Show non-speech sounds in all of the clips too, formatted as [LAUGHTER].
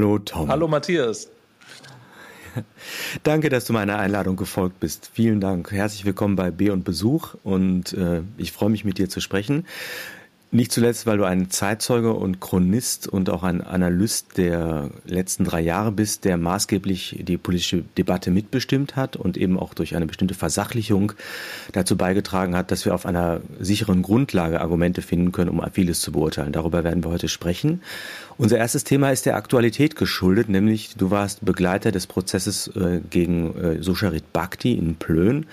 Hallo Tom. Hallo Matthias. [LAUGHS] Danke, dass du meiner Einladung gefolgt bist. Vielen Dank. Herzlich willkommen bei B und Besuch und äh, ich freue mich mit dir zu sprechen. Nicht zuletzt, weil du ein Zeitzeuge und Chronist und auch ein Analyst der letzten drei Jahre bist, der maßgeblich die politische Debatte mitbestimmt hat und eben auch durch eine bestimmte Versachlichung dazu beigetragen hat, dass wir auf einer sicheren Grundlage Argumente finden können, um vieles zu beurteilen. Darüber werden wir heute sprechen. Unser erstes Thema ist der Aktualität geschuldet, nämlich du warst Begleiter des Prozesses äh, gegen äh, Susharit Bhakti in Plön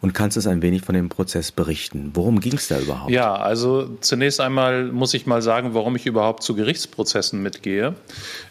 und kannst uns ein wenig von dem Prozess berichten. Worum ging es da überhaupt? Ja, also zunächst einmal muss ich mal sagen, warum ich überhaupt zu Gerichtsprozessen mitgehe.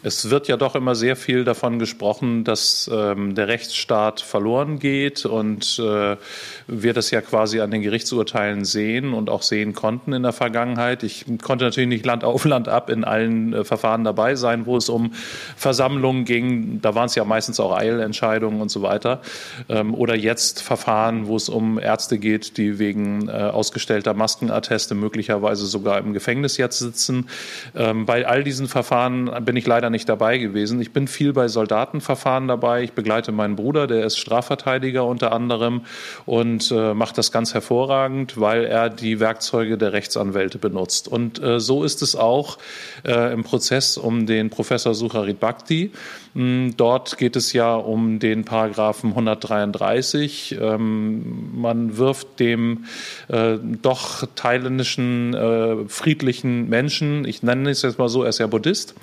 Es wird ja doch immer sehr viel davon gesprochen, dass ähm, der Rechtsstaat verloren geht und äh, wir das ja quasi an den Gerichtsurteilen sehen und auch sehen konnten in der Vergangenheit. Ich konnte natürlich nicht Land auf Land ab in allen äh, Verfahren Verfahren dabei sein, wo es um Versammlungen ging. Da waren es ja meistens auch Eilentscheidungen und so weiter. Ähm, oder jetzt Verfahren, wo es um Ärzte geht, die wegen äh, ausgestellter Maskenatteste möglicherweise sogar im Gefängnis jetzt sitzen. Ähm, bei all diesen Verfahren bin ich leider nicht dabei gewesen. Ich bin viel bei Soldatenverfahren dabei. Ich begleite meinen Bruder, der ist Strafverteidiger unter anderem und äh, macht das ganz hervorragend, weil er die Werkzeuge der Rechtsanwälte benutzt. Und äh, so ist es auch im Prozess Prozess um den Professor Sucharit Bhakti. Mm, dort geht es ja um den Paragraphen 133. Ähm, man wirft dem äh, doch thailändischen äh, friedlichen Menschen, ich nenne es jetzt mal so, er ist ja Buddhist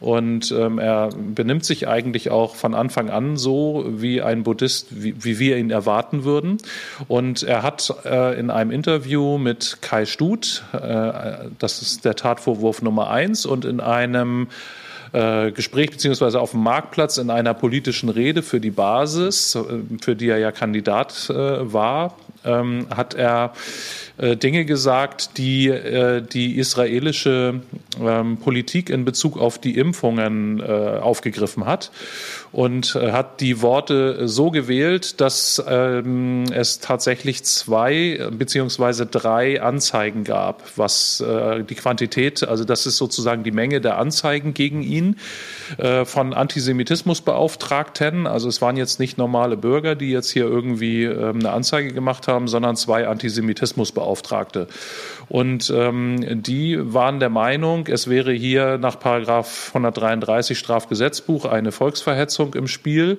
und ähm, er benimmt sich eigentlich auch von Anfang an so wie ein Buddhist, wie, wir ihn erwarten würden. Und er hat äh, in einem Interview mit Kai Stut, das ist der Tatvorwurf Nummer eins, und in einem äh, Gespräch beziehungsweise auf dem Marktplatz in einer politischen Rede für die Basis, äh, für die er ja Kandidat äh, war, ähm, hat er äh, Dinge gesagt, die äh, die israelische ähm, Politik in Bezug auf die Impfungen äh, aufgegriffen hat und hat die Worte so gewählt, dass ähm, es tatsächlich zwei beziehungsweise drei Anzeigen gab, was die Quantität, also das ist sozusagen die Menge der Anzeigen gegen ihn von Antisemitismusbeauftragten. Also es waren jetzt nicht normale Bürger, die jetzt hier irgendwie ähm, eine Anzeige gemacht haben, sondern zwei Antisemitismusbeauftragte. Und ähm, die waren der Meinung, es wäre hier nach Paragraph 133 Strafgesetzbuch eine Volksverhetzung im Spiel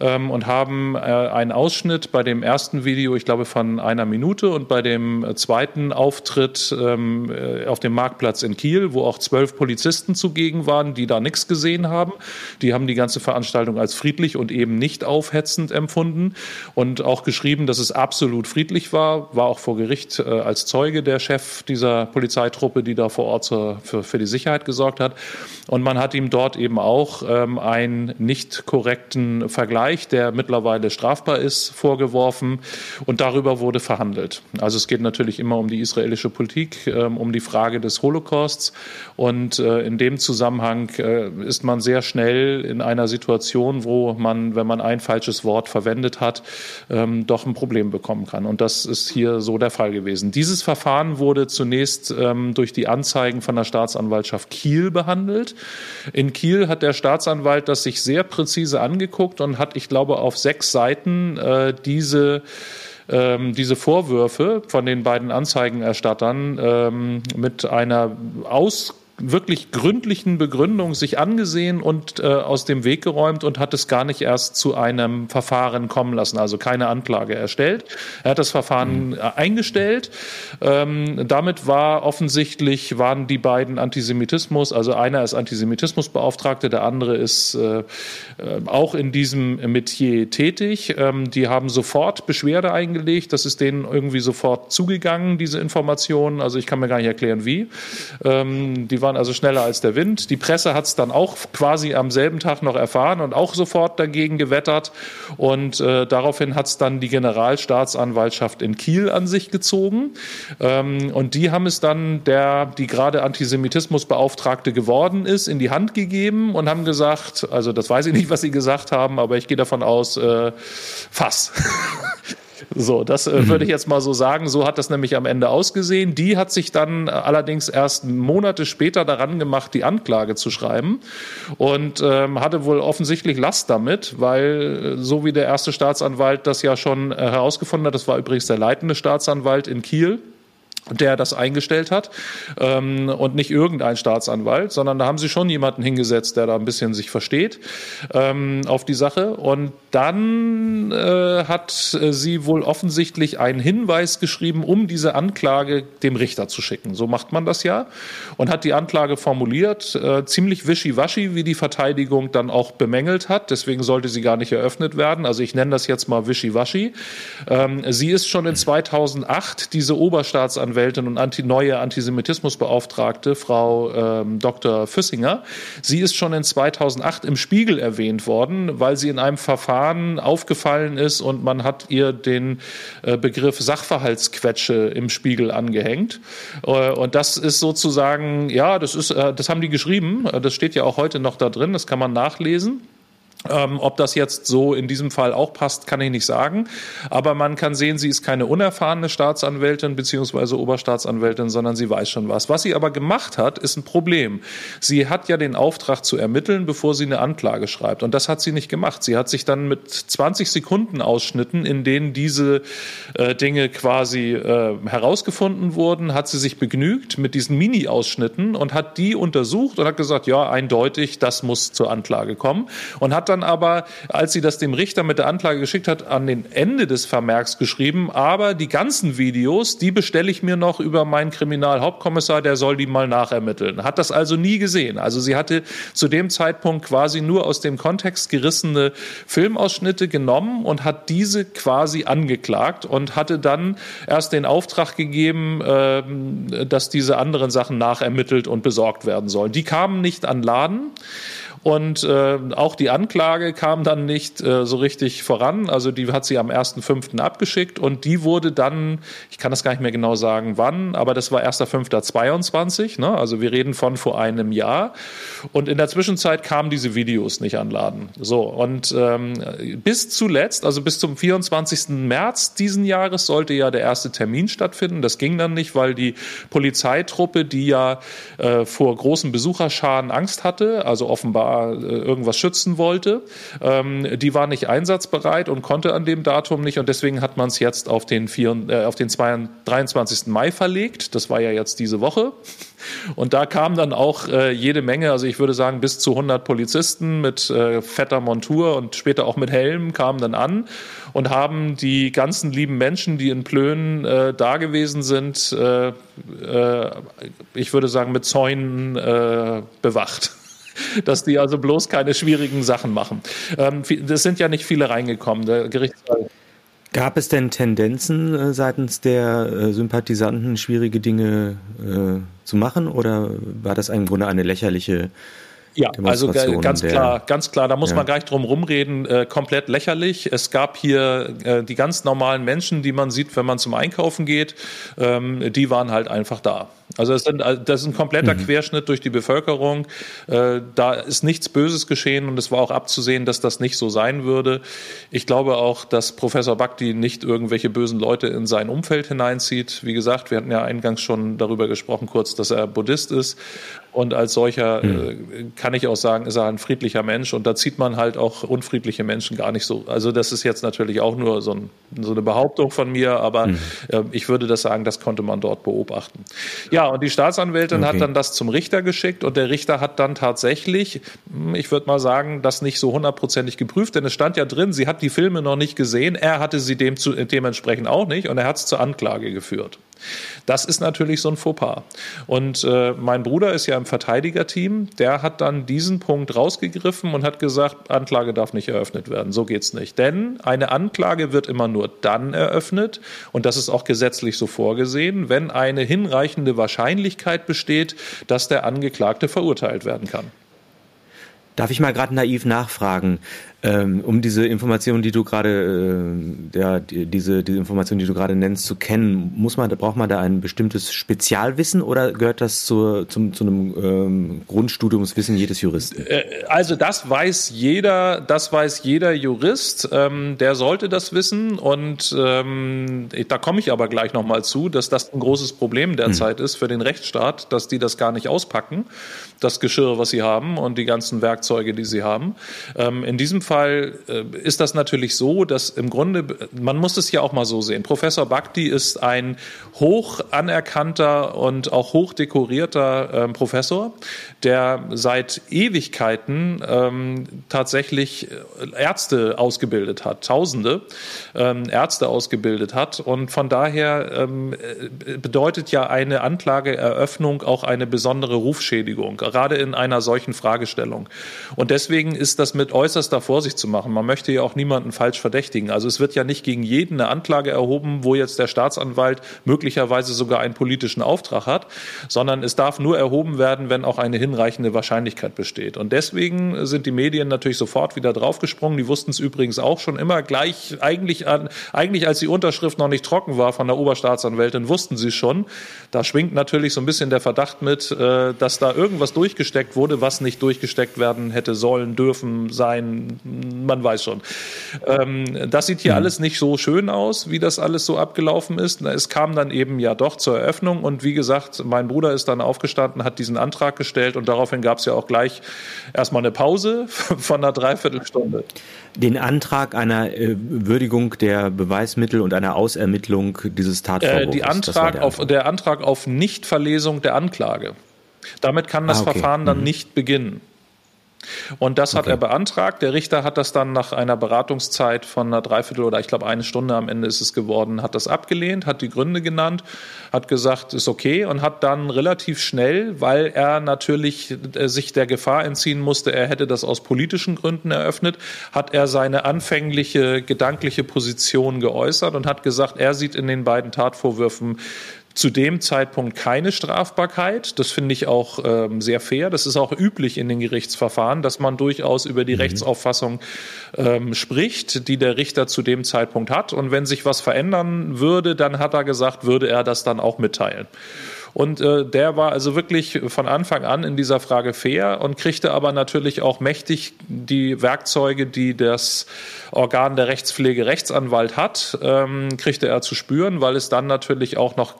ähm, und haben äh, einen Ausschnitt bei dem ersten Video, ich glaube von einer Minute und bei dem zweiten Auftritt ähm, äh, auf dem Marktplatz in Kiel, wo auch zwölf Polizisten zugegen waren, die da nichts gesehen haben. Die haben die ganze Veranstaltung als friedlich und eben nicht aufhetzend empfunden und auch geschrieben, dass es absolut friedlich war, war auch vor Gericht äh, als Zeuge der Chef dieser Polizeitruppe, die da vor Ort zur, für, für die Sicherheit gesorgt hat. Und man hat ihm dort eben auch ähm, einen nicht korrekten Vergleich, der mittlerweile strafbar ist, vorgeworfen. Und darüber wurde verhandelt. Also es geht natürlich immer um die israelische Politik, ähm, um die Frage des Holocausts. Und äh, in dem Zusammenhang äh, ist man sehr schnell in einer Situation, wo man, wenn man ein falsches Wort verwendet hat, ähm, doch ein Problem bekommen kann. Und das ist hier so der Fall gewesen. Dieses Verfahren wurde zunächst ähm, durch die Anzeigen von der Staatsanwaltschaft Kiel behandelt. In Kiel hat der Staatsanwalt das sich sehr präzise angeguckt und hat, ich glaube, auf sechs Seiten äh, diese ähm, diese Vorwürfe von den beiden Anzeigenerstattern ähm, mit einer aus wirklich gründlichen Begründung sich angesehen und äh, aus dem Weg geräumt und hat es gar nicht erst zu einem Verfahren kommen lassen, also keine Anklage erstellt. Er hat das Verfahren mhm. eingestellt. Ähm, damit war offensichtlich, waren die beiden Antisemitismus, also einer ist Antisemitismusbeauftragte, der andere ist äh, äh, auch in diesem Metier tätig. Ähm, die haben sofort Beschwerde eingelegt. Das ist denen irgendwie sofort zugegangen, diese Informationen. Also ich kann mir gar nicht erklären, wie. Ähm, die waren waren also schneller als der Wind. Die Presse hat es dann auch quasi am selben Tag noch erfahren und auch sofort dagegen gewettert. Und äh, daraufhin hat es dann die Generalstaatsanwaltschaft in Kiel an sich gezogen. Ähm, und die haben es dann der, die gerade Antisemitismusbeauftragte geworden ist, in die Hand gegeben und haben gesagt, also das weiß ich nicht, was sie gesagt haben, aber ich gehe davon aus, äh, Fass. [LAUGHS] So, das äh, mhm. würde ich jetzt mal so sagen. So hat das nämlich am Ende ausgesehen. Die hat sich dann allerdings erst Monate später daran gemacht, die Anklage zu schreiben und ähm, hatte wohl offensichtlich Last damit, weil äh, so wie der erste Staatsanwalt das ja schon äh, herausgefunden hat, das war übrigens der leitende Staatsanwalt in Kiel, der das eingestellt hat ähm, und nicht irgendein Staatsanwalt, sondern da haben sie schon jemanden hingesetzt, der da ein bisschen sich versteht ähm, auf die Sache. Und dann äh, hat sie wohl offensichtlich einen Hinweis geschrieben, um diese Anklage dem Richter zu schicken. So macht man das ja und hat die Anklage formuliert, äh, ziemlich wischiwaschi, wie die Verteidigung dann auch bemängelt hat. Deswegen sollte sie gar nicht eröffnet werden. Also ich nenne das jetzt mal wischiwaschi. Ähm, sie ist schon in 2008 diese Oberstaatsanwältin Rechtsanwältin und anti, neue Antisemitismusbeauftragte, Frau ähm, Dr. Füssinger. Sie ist schon in 2008 im Spiegel erwähnt worden, weil sie in einem Verfahren aufgefallen ist und man hat ihr den äh, Begriff Sachverhaltsquetsche im Spiegel angehängt. Äh, und das ist sozusagen, ja, das ist, äh, das haben die geschrieben. Das steht ja auch heute noch da drin. Das kann man nachlesen. Ähm, ob das jetzt so in diesem Fall auch passt, kann ich nicht sagen. Aber man kann sehen, sie ist keine unerfahrene Staatsanwältin beziehungsweise Oberstaatsanwältin, sondern sie weiß schon was. Was sie aber gemacht hat, ist ein Problem. Sie hat ja den Auftrag zu ermitteln, bevor sie eine Anklage schreibt. Und das hat sie nicht gemacht. Sie hat sich dann mit 20 Sekunden Ausschnitten, in denen diese äh, Dinge quasi äh, herausgefunden wurden, hat sie sich begnügt mit diesen Mini-Ausschnitten und hat die untersucht und hat gesagt, ja, eindeutig, das muss zur Anklage kommen. Und hat dann aber, als sie das dem Richter mit der Anklage geschickt hat, an den Ende des Vermerks geschrieben, aber die ganzen Videos, die bestelle ich mir noch über meinen Kriminalhauptkommissar, der soll die mal nachermitteln. Hat das also nie gesehen. Also sie hatte zu dem Zeitpunkt quasi nur aus dem Kontext gerissene Filmausschnitte genommen und hat diese quasi angeklagt und hatte dann erst den Auftrag gegeben, ähm, dass diese anderen Sachen nachermittelt und besorgt werden sollen. Die kamen nicht an Laden. Und äh, auch die Anklage kam dann nicht äh, so richtig voran. Also die hat sie am 1.5. abgeschickt und die wurde dann, ich kann das gar nicht mehr genau sagen, wann, aber das war 1.5.22. Ne? Also wir reden von vor einem Jahr. Und in der Zwischenzeit kamen diese Videos nicht an Laden. So, und ähm, bis zuletzt, also bis zum 24. März diesen Jahres, sollte ja der erste Termin stattfinden. Das ging dann nicht, weil die Polizeitruppe, die ja äh, vor großen Besucherscharen Angst hatte, also offenbar äh, irgendwas schützen wollte. Ähm, die war nicht einsatzbereit und konnte an dem Datum nicht und deswegen hat man es jetzt auf den, vier, äh, auf den 23. Mai verlegt. Das war ja jetzt diese Woche. Und da kam dann auch äh, jede Menge, also ich würde sagen bis zu 100 Polizisten mit äh, fetter Montur und später auch mit Helm kamen dann an und haben die ganzen lieben Menschen, die in Plön äh, da gewesen sind, äh, äh, ich würde sagen mit Zäunen bewacht [LAUGHS] dass die also bloß keine schwierigen Sachen machen. Ähm, das sind ja nicht viele reingekommen. Der Gerichtssaal Gab es denn Tendenzen äh, seitens der äh, Sympathisanten, schwierige Dinge äh, zu machen, oder war das im Grunde eine lächerliche ja, also ganz klar, ganz klar, da muss ja. man gar nicht drum rumreden, äh, komplett lächerlich. Es gab hier äh, die ganz normalen Menschen, die man sieht, wenn man zum Einkaufen geht, ähm, die waren halt einfach da. Also das, sind, äh, das ist ein kompletter mhm. Querschnitt durch die Bevölkerung. Äh, da ist nichts Böses geschehen und es war auch abzusehen, dass das nicht so sein würde. Ich glaube auch, dass Professor Bhakti nicht irgendwelche bösen Leute in sein Umfeld hineinzieht. Wie gesagt, wir hatten ja eingangs schon darüber gesprochen, kurz, dass er Buddhist ist. Und als solcher mhm. kann ich auch sagen, ist er ein friedlicher Mensch. Und da zieht man halt auch unfriedliche Menschen gar nicht so. Also das ist jetzt natürlich auch nur so, ein, so eine Behauptung von mir, aber mhm. äh, ich würde das sagen, das konnte man dort beobachten. Ja, und die Staatsanwältin okay. hat dann das zum Richter geschickt und der Richter hat dann tatsächlich, hm, ich würde mal sagen, das nicht so hundertprozentig geprüft, denn es stand ja drin, sie hat die Filme noch nicht gesehen, er hatte sie dem zu, dementsprechend auch nicht und er hat es zur Anklage geführt. Das ist natürlich so ein Fauxpas. Und äh, mein Bruder ist ja im Verteidigerteam, der hat dann diesen Punkt rausgegriffen und hat gesagt, Anklage darf nicht eröffnet werden. So geht's nicht. Denn eine Anklage wird immer nur dann eröffnet, und das ist auch gesetzlich so vorgesehen, wenn eine hinreichende Wahrscheinlichkeit besteht, dass der Angeklagte verurteilt werden kann. Darf ich mal gerade naiv nachfragen? Ähm, um diese Informationen, die du gerade, äh, ja, die, diese, diese Informationen, die du gerade nennst, zu kennen, muss man, braucht man da ein bestimmtes Spezialwissen oder gehört das zu, zum, zu einem ähm, Grundstudiumswissen jedes Juristen? Äh, also das weiß jeder, das weiß jeder Jurist, ähm, der sollte das wissen und ähm, da komme ich aber gleich nochmal zu, dass das ein großes Problem derzeit hm. ist für den Rechtsstaat, dass die das gar nicht auspacken das Geschirr, was sie haben und die ganzen Werkzeuge, die sie haben. Ähm, in diesem Fall äh, ist das natürlich so, dass im Grunde, man muss es ja auch mal so sehen. Professor Bhakti ist ein hoch anerkannter und auch hoch dekorierter äh, Professor, der seit Ewigkeiten ähm, tatsächlich Ärzte ausgebildet hat, Tausende ähm, Ärzte ausgebildet hat. Und von daher ähm, äh, bedeutet ja eine Anklageeröffnung auch eine besondere Rufschädigung gerade in einer solchen Fragestellung. Und deswegen ist das mit äußerster Vorsicht zu machen. Man möchte ja auch niemanden falsch verdächtigen. Also es wird ja nicht gegen jeden eine Anklage erhoben, wo jetzt der Staatsanwalt möglicherweise sogar einen politischen Auftrag hat, sondern es darf nur erhoben werden, wenn auch eine hinreichende Wahrscheinlichkeit besteht. Und deswegen sind die Medien natürlich sofort wieder draufgesprungen. Die wussten es übrigens auch schon immer gleich, eigentlich, an, eigentlich als die Unterschrift noch nicht trocken war von der Oberstaatsanwältin, wussten sie schon. Da schwingt natürlich so ein bisschen der Verdacht mit, äh, dass da irgendwas durch durchgesteckt wurde, was nicht durchgesteckt werden hätte sollen, dürfen, sein, man weiß schon. Ähm, das sieht hier mhm. alles nicht so schön aus, wie das alles so abgelaufen ist. Es kam dann eben ja doch zur Eröffnung und wie gesagt, mein Bruder ist dann aufgestanden, hat diesen Antrag gestellt und daraufhin gab es ja auch gleich erstmal eine Pause [LAUGHS] von einer Dreiviertelstunde. Den Antrag einer äh, Würdigung der Beweismittel und einer Ausermittlung dieses Tatvorwurfs. Äh, die Antrag der, auf, der Antrag auf Nichtverlesung der Anklage. Damit kann das ah, okay. Verfahren dann mhm. nicht beginnen. Und das hat okay. er beantragt. Der Richter hat das dann nach einer Beratungszeit von einer Dreiviertel oder ich glaube eine Stunde am Ende ist es geworden, hat das abgelehnt, hat die Gründe genannt, hat gesagt, ist okay und hat dann relativ schnell, weil er natürlich äh, sich der Gefahr entziehen musste, er hätte das aus politischen Gründen eröffnet, hat er seine anfängliche gedankliche Position geäußert und hat gesagt, er sieht in den beiden Tatvorwürfen zu dem Zeitpunkt keine Strafbarkeit. Das finde ich auch ähm, sehr fair. Das ist auch üblich in den Gerichtsverfahren, dass man durchaus über die mhm. Rechtsauffassung ähm, spricht, die der Richter zu dem Zeitpunkt hat. Und wenn sich was verändern würde, dann hat er gesagt, würde er das dann auch mitteilen. Und äh, der war also wirklich von Anfang an in dieser Frage fair und kriegte aber natürlich auch mächtig die Werkzeuge, die das Organ der Rechtspflege Rechtsanwalt hat, ähm, kriegte er zu spüren, weil es dann natürlich auch noch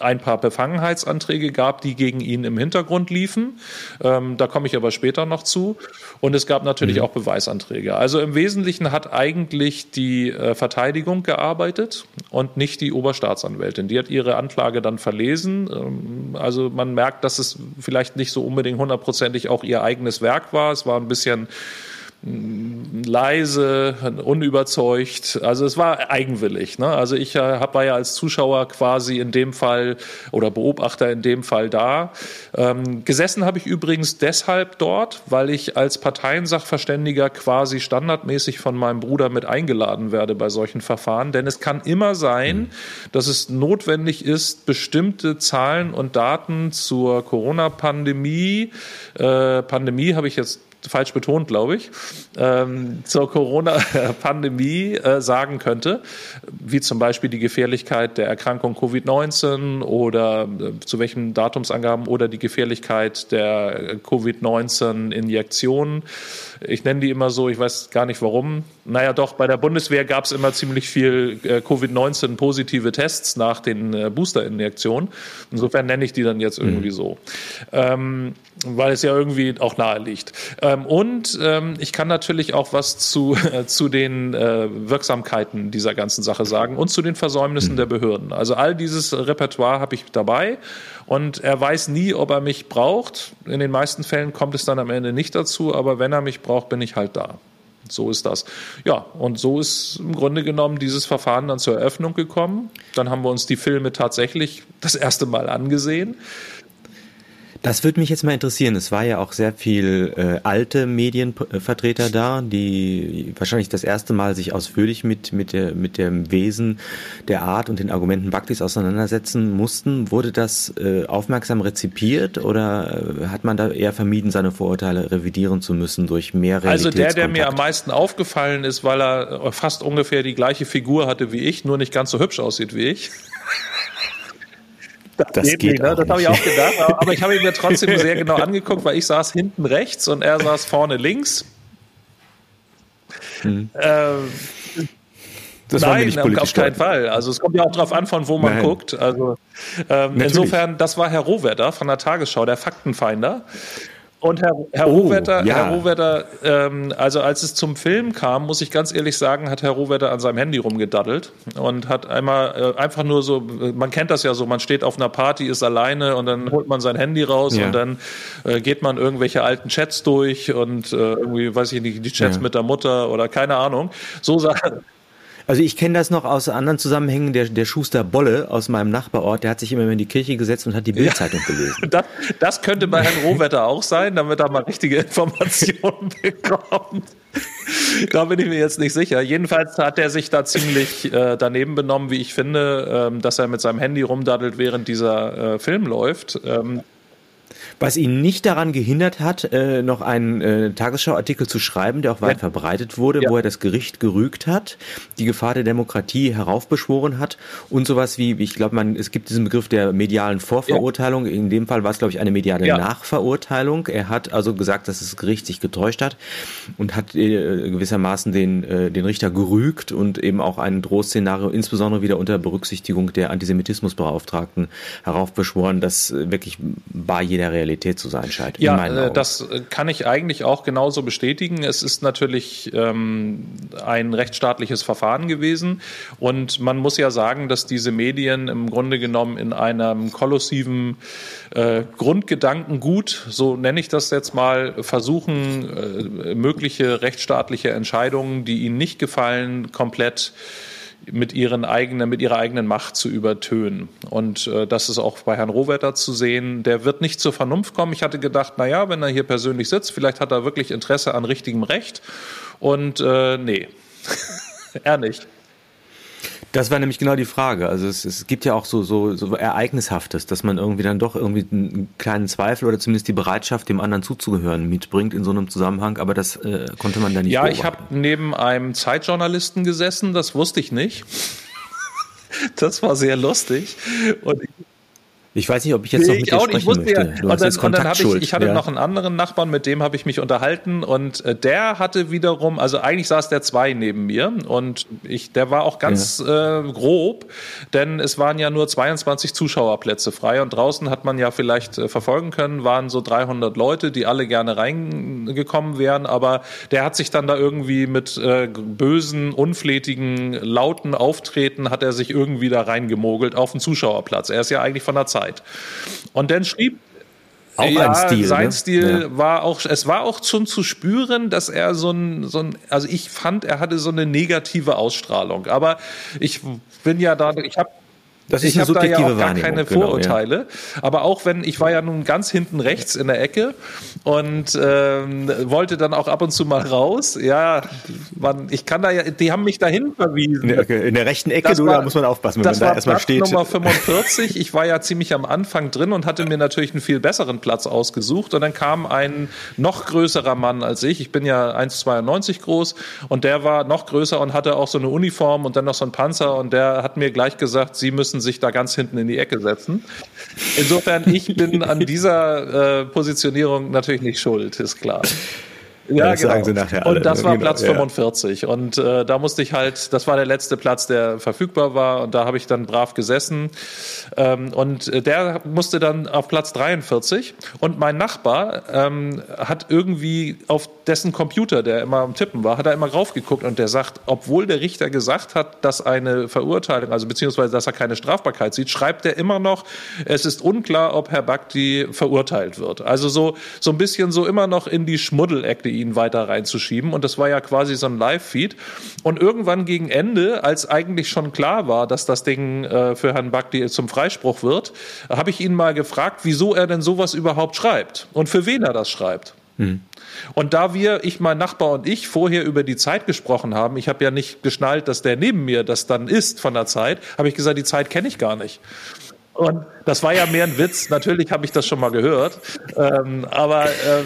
ein paar Befangenheitsanträge gab, die gegen ihn im Hintergrund liefen. Ähm, da komme ich aber später noch zu. Und es gab natürlich mhm. auch Beweisanträge. Also im Wesentlichen hat eigentlich die äh, Verteidigung gearbeitet und nicht die Oberstaatsanwältin. Die hat ihre Anklage dann verlesen. Ähm, also man merkt, dass es vielleicht nicht so unbedingt hundertprozentig auch ihr eigenes Werk war. Es war ein bisschen leise, unüberzeugt. Also es war eigenwillig. Ne? Also ich äh, war ja als Zuschauer quasi in dem Fall oder Beobachter in dem Fall da. Ähm, gesessen habe ich übrigens deshalb dort, weil ich als Parteiensachverständiger quasi standardmäßig von meinem Bruder mit eingeladen werde bei solchen Verfahren. Denn es kann immer sein, mhm. dass es notwendig ist, bestimmte Zahlen und Daten zur Corona-Pandemie, äh, Pandemie habe ich jetzt falsch betont, glaube ich, ähm, zur Corona-Pandemie äh, sagen könnte, wie zum Beispiel die Gefährlichkeit der Erkrankung Covid-19 oder äh, zu welchen Datumsangaben oder die Gefährlichkeit der Covid-19-Injektionen. Ich nenne die immer so, ich weiß gar nicht warum. Naja, doch, bei der Bundeswehr gab es immer ziemlich viel äh, Covid-19-positive Tests nach den äh, Booster-Injektionen. Insofern nenne ich die dann jetzt irgendwie mhm. so. Ähm, weil es ja irgendwie auch nahe liegt. Ähm, und ähm, ich kann natürlich auch was zu, äh, zu den äh, Wirksamkeiten dieser ganzen Sache sagen und zu den Versäumnissen mhm. der Behörden. Also all dieses Repertoire habe ich dabei und er weiß nie, ob er mich braucht. In den meisten Fällen kommt es dann am Ende nicht dazu, aber wenn er mich braucht, bin ich halt da. So ist das. Ja, und so ist im Grunde genommen dieses Verfahren dann zur Eröffnung gekommen. Dann haben wir uns die Filme tatsächlich das erste Mal angesehen. Das würde mich jetzt mal interessieren. Es war ja auch sehr viel äh, alte Medienvertreter da, die wahrscheinlich das erste Mal sich ausführlich mit, mit, der, mit dem Wesen der Art und den Argumenten Bhaktis auseinandersetzen mussten. Wurde das äh, aufmerksam rezipiert oder äh, hat man da eher vermieden, seine Vorurteile revidieren zu müssen durch mehr Also der, der mir am meisten aufgefallen ist, weil er fast ungefähr die gleiche Figur hatte wie ich, nur nicht ganz so hübsch aussieht wie ich. [LAUGHS] Das, das geht, nicht, ne? Das habe ich auch gedacht. Aber ich habe ihn mir trotzdem [LAUGHS] sehr genau angeguckt, weil ich saß hinten rechts und er saß vorne links. Hm. Ähm, das Nein, auf keinen Fall. Also es kommt ja auch darauf an, von wo man Nein. guckt. Also ähm, insofern, das war Herr Rohwetter von der Tagesschau, der Faktenfinder. Und Herr, Herr oh, Rohwetter, ja. Herr Rohwetter ähm, also als es zum Film kam, muss ich ganz ehrlich sagen, hat Herr Rohwetter an seinem Handy rumgedaddelt und hat einmal äh, einfach nur so, man kennt das ja so, man steht auf einer Party, ist alleine und dann holt man sein Handy raus ja. und dann äh, geht man irgendwelche alten Chats durch und äh, irgendwie, weiß ich nicht, die Chats ja. mit der Mutter oder keine Ahnung. So sah, also ich kenne das noch aus anderen Zusammenhängen. Der, der Schuster Bolle aus meinem Nachbarort, der hat sich immer in die Kirche gesetzt und hat die Bildzeitung ja. gelesen. [LAUGHS] Das, das, könnte bei Herrn Rohwetter auch sein, damit er mal richtige Informationen [LAUGHS] bekommt. da bin ich mir jetzt nicht sicher. Jedenfalls hat er sich da ziemlich äh, daneben benommen, wie ich finde, ähm, dass er mit seinem Handy rumdaddelt, während dieser äh, Film läuft. Ähm, was ihn nicht daran gehindert hat, äh, noch einen äh, Tagesschauartikel zu schreiben, der auch weit ja. verbreitet wurde, ja. wo er das Gericht gerügt hat, die Gefahr der Demokratie heraufbeschworen hat und sowas wie, ich glaube, man, es gibt diesen Begriff der medialen Vorverurteilung. Ja. In dem Fall war es, glaube ich, eine mediale Nachverurteilung. Er hat also gesagt, dass das Gericht sich getäuscht hat und hat äh, gewissermaßen den, äh, den Richter gerügt und eben auch ein Drohszenario, insbesondere wieder unter Berücksichtigung der Antisemitismusbeauftragten heraufbeschworen, das äh, wirklich bar jeder Realität Realität zu sein scheint. Ja, äh, das kann ich eigentlich auch genauso bestätigen. Es ist natürlich ähm, ein rechtsstaatliches Verfahren gewesen und man muss ja sagen, dass diese Medien im Grunde genommen in einem kolossiven äh, Grundgedankengut, so nenne ich das jetzt mal, versuchen, äh, mögliche rechtsstaatliche Entscheidungen, die ihnen nicht gefallen, komplett mit, ihren eigenen, mit ihrer eigenen Macht zu übertönen. Und äh, das ist auch bei Herrn Rohwetter zu sehen. Der wird nicht zur Vernunft kommen. Ich hatte gedacht, na ja, wenn er hier persönlich sitzt, vielleicht hat er wirklich Interesse an richtigem Recht. Und äh, nee, [LAUGHS] er nicht. Das war nämlich genau die Frage. Also es, es gibt ja auch so, so, so Ereignishaftes, dass man irgendwie dann doch irgendwie einen kleinen Zweifel oder zumindest die Bereitschaft, dem anderen zuzugehören, mitbringt in so einem Zusammenhang. Aber das äh, konnte man da nicht. Ja, beobachten. ich habe neben einem Zeitjournalisten gesessen. Das wusste ich nicht. [LAUGHS] Das war sehr lustig. Und ich ich weiß nicht, ob ich jetzt noch mit dir sprechen möchte. Ja, du und dann, und dann habe ich, ich hatte ja. noch einen anderen Nachbarn, mit dem habe ich mich unterhalten und äh, der hatte wiederum, also eigentlich saß der zwei neben mir und ich, der war auch ganz ja. äh, grob, denn es waren ja nur 22 Zuschauerplätze frei und draußen hat man ja vielleicht äh, verfolgen können, waren so 300 Leute, die alle gerne reingekommen wären, aber der hat sich dann da irgendwie mit äh, bösen, unflätigen, lauten Auftreten hat er sich irgendwie da reingemogelt auf den Zuschauerplatz. Er ist ja eigentlich von der Zeit Zeit. Und dann schrieb auch ja, ein Stil. Sein ne? Stil ja. war auch, es war auch schon zu spüren, dass er so ein, so ein, also ich fand, er hatte so eine negative Ausstrahlung. Aber ich bin ja da, ich habe das ist ich habe da ja auch gar keine genau, Vorurteile. Ja. Aber auch wenn, ich war ja nun ganz hinten rechts in der Ecke und ähm, wollte dann auch ab und zu mal raus. Ja, man, ich kann da ja, die haben mich dahin verwiesen. In der, in der rechten Ecke, du, da muss man aufpassen, wenn man da erstmal steht. Nummer 45. Ich war ja ziemlich am Anfang drin und hatte mir natürlich einen viel besseren Platz ausgesucht. Und dann kam ein noch größerer Mann als ich. Ich bin ja 1,92 groß und der war noch größer und hatte auch so eine Uniform und dann noch so ein Panzer und der hat mir gleich gesagt, Sie müssen müssen sich da ganz hinten in die Ecke setzen. Insofern, ich bin an dieser äh, Positionierung natürlich nicht schuld, ist klar. Ja, das genau. sagen sie nachher alle. Und das war genau, Platz 45. Ja. Und äh, da musste ich halt, das war der letzte Platz, der verfügbar war. Und da habe ich dann brav gesessen. Ähm, und der musste dann auf Platz 43. Und mein Nachbar ähm, hat irgendwie auf dessen Computer, der immer am Tippen war, hat er immer raufgeguckt und der sagt, obwohl der Richter gesagt hat, dass eine Verurteilung, also beziehungsweise dass er keine Strafbarkeit sieht, schreibt er immer noch, es ist unklar, ob Herr Bakti verurteilt wird. Also so, so ein bisschen so immer noch in die Schmuddelecke ihn weiter reinzuschieben. Und das war ja quasi so ein Live-Feed. Und irgendwann gegen Ende, als eigentlich schon klar war, dass das Ding äh, für Herrn Bakti zum Freispruch wird, habe ich ihn mal gefragt, wieso er denn sowas überhaupt schreibt und für wen er das schreibt. Mhm. Und da wir, ich, mein Nachbar und ich, vorher über die Zeit gesprochen haben, ich habe ja nicht geschnallt, dass der neben mir das dann ist von der Zeit, habe ich gesagt, die Zeit kenne ich gar nicht. Und das war ja mehr ein Witz. Natürlich habe ich das schon mal gehört. Ähm, aber äh,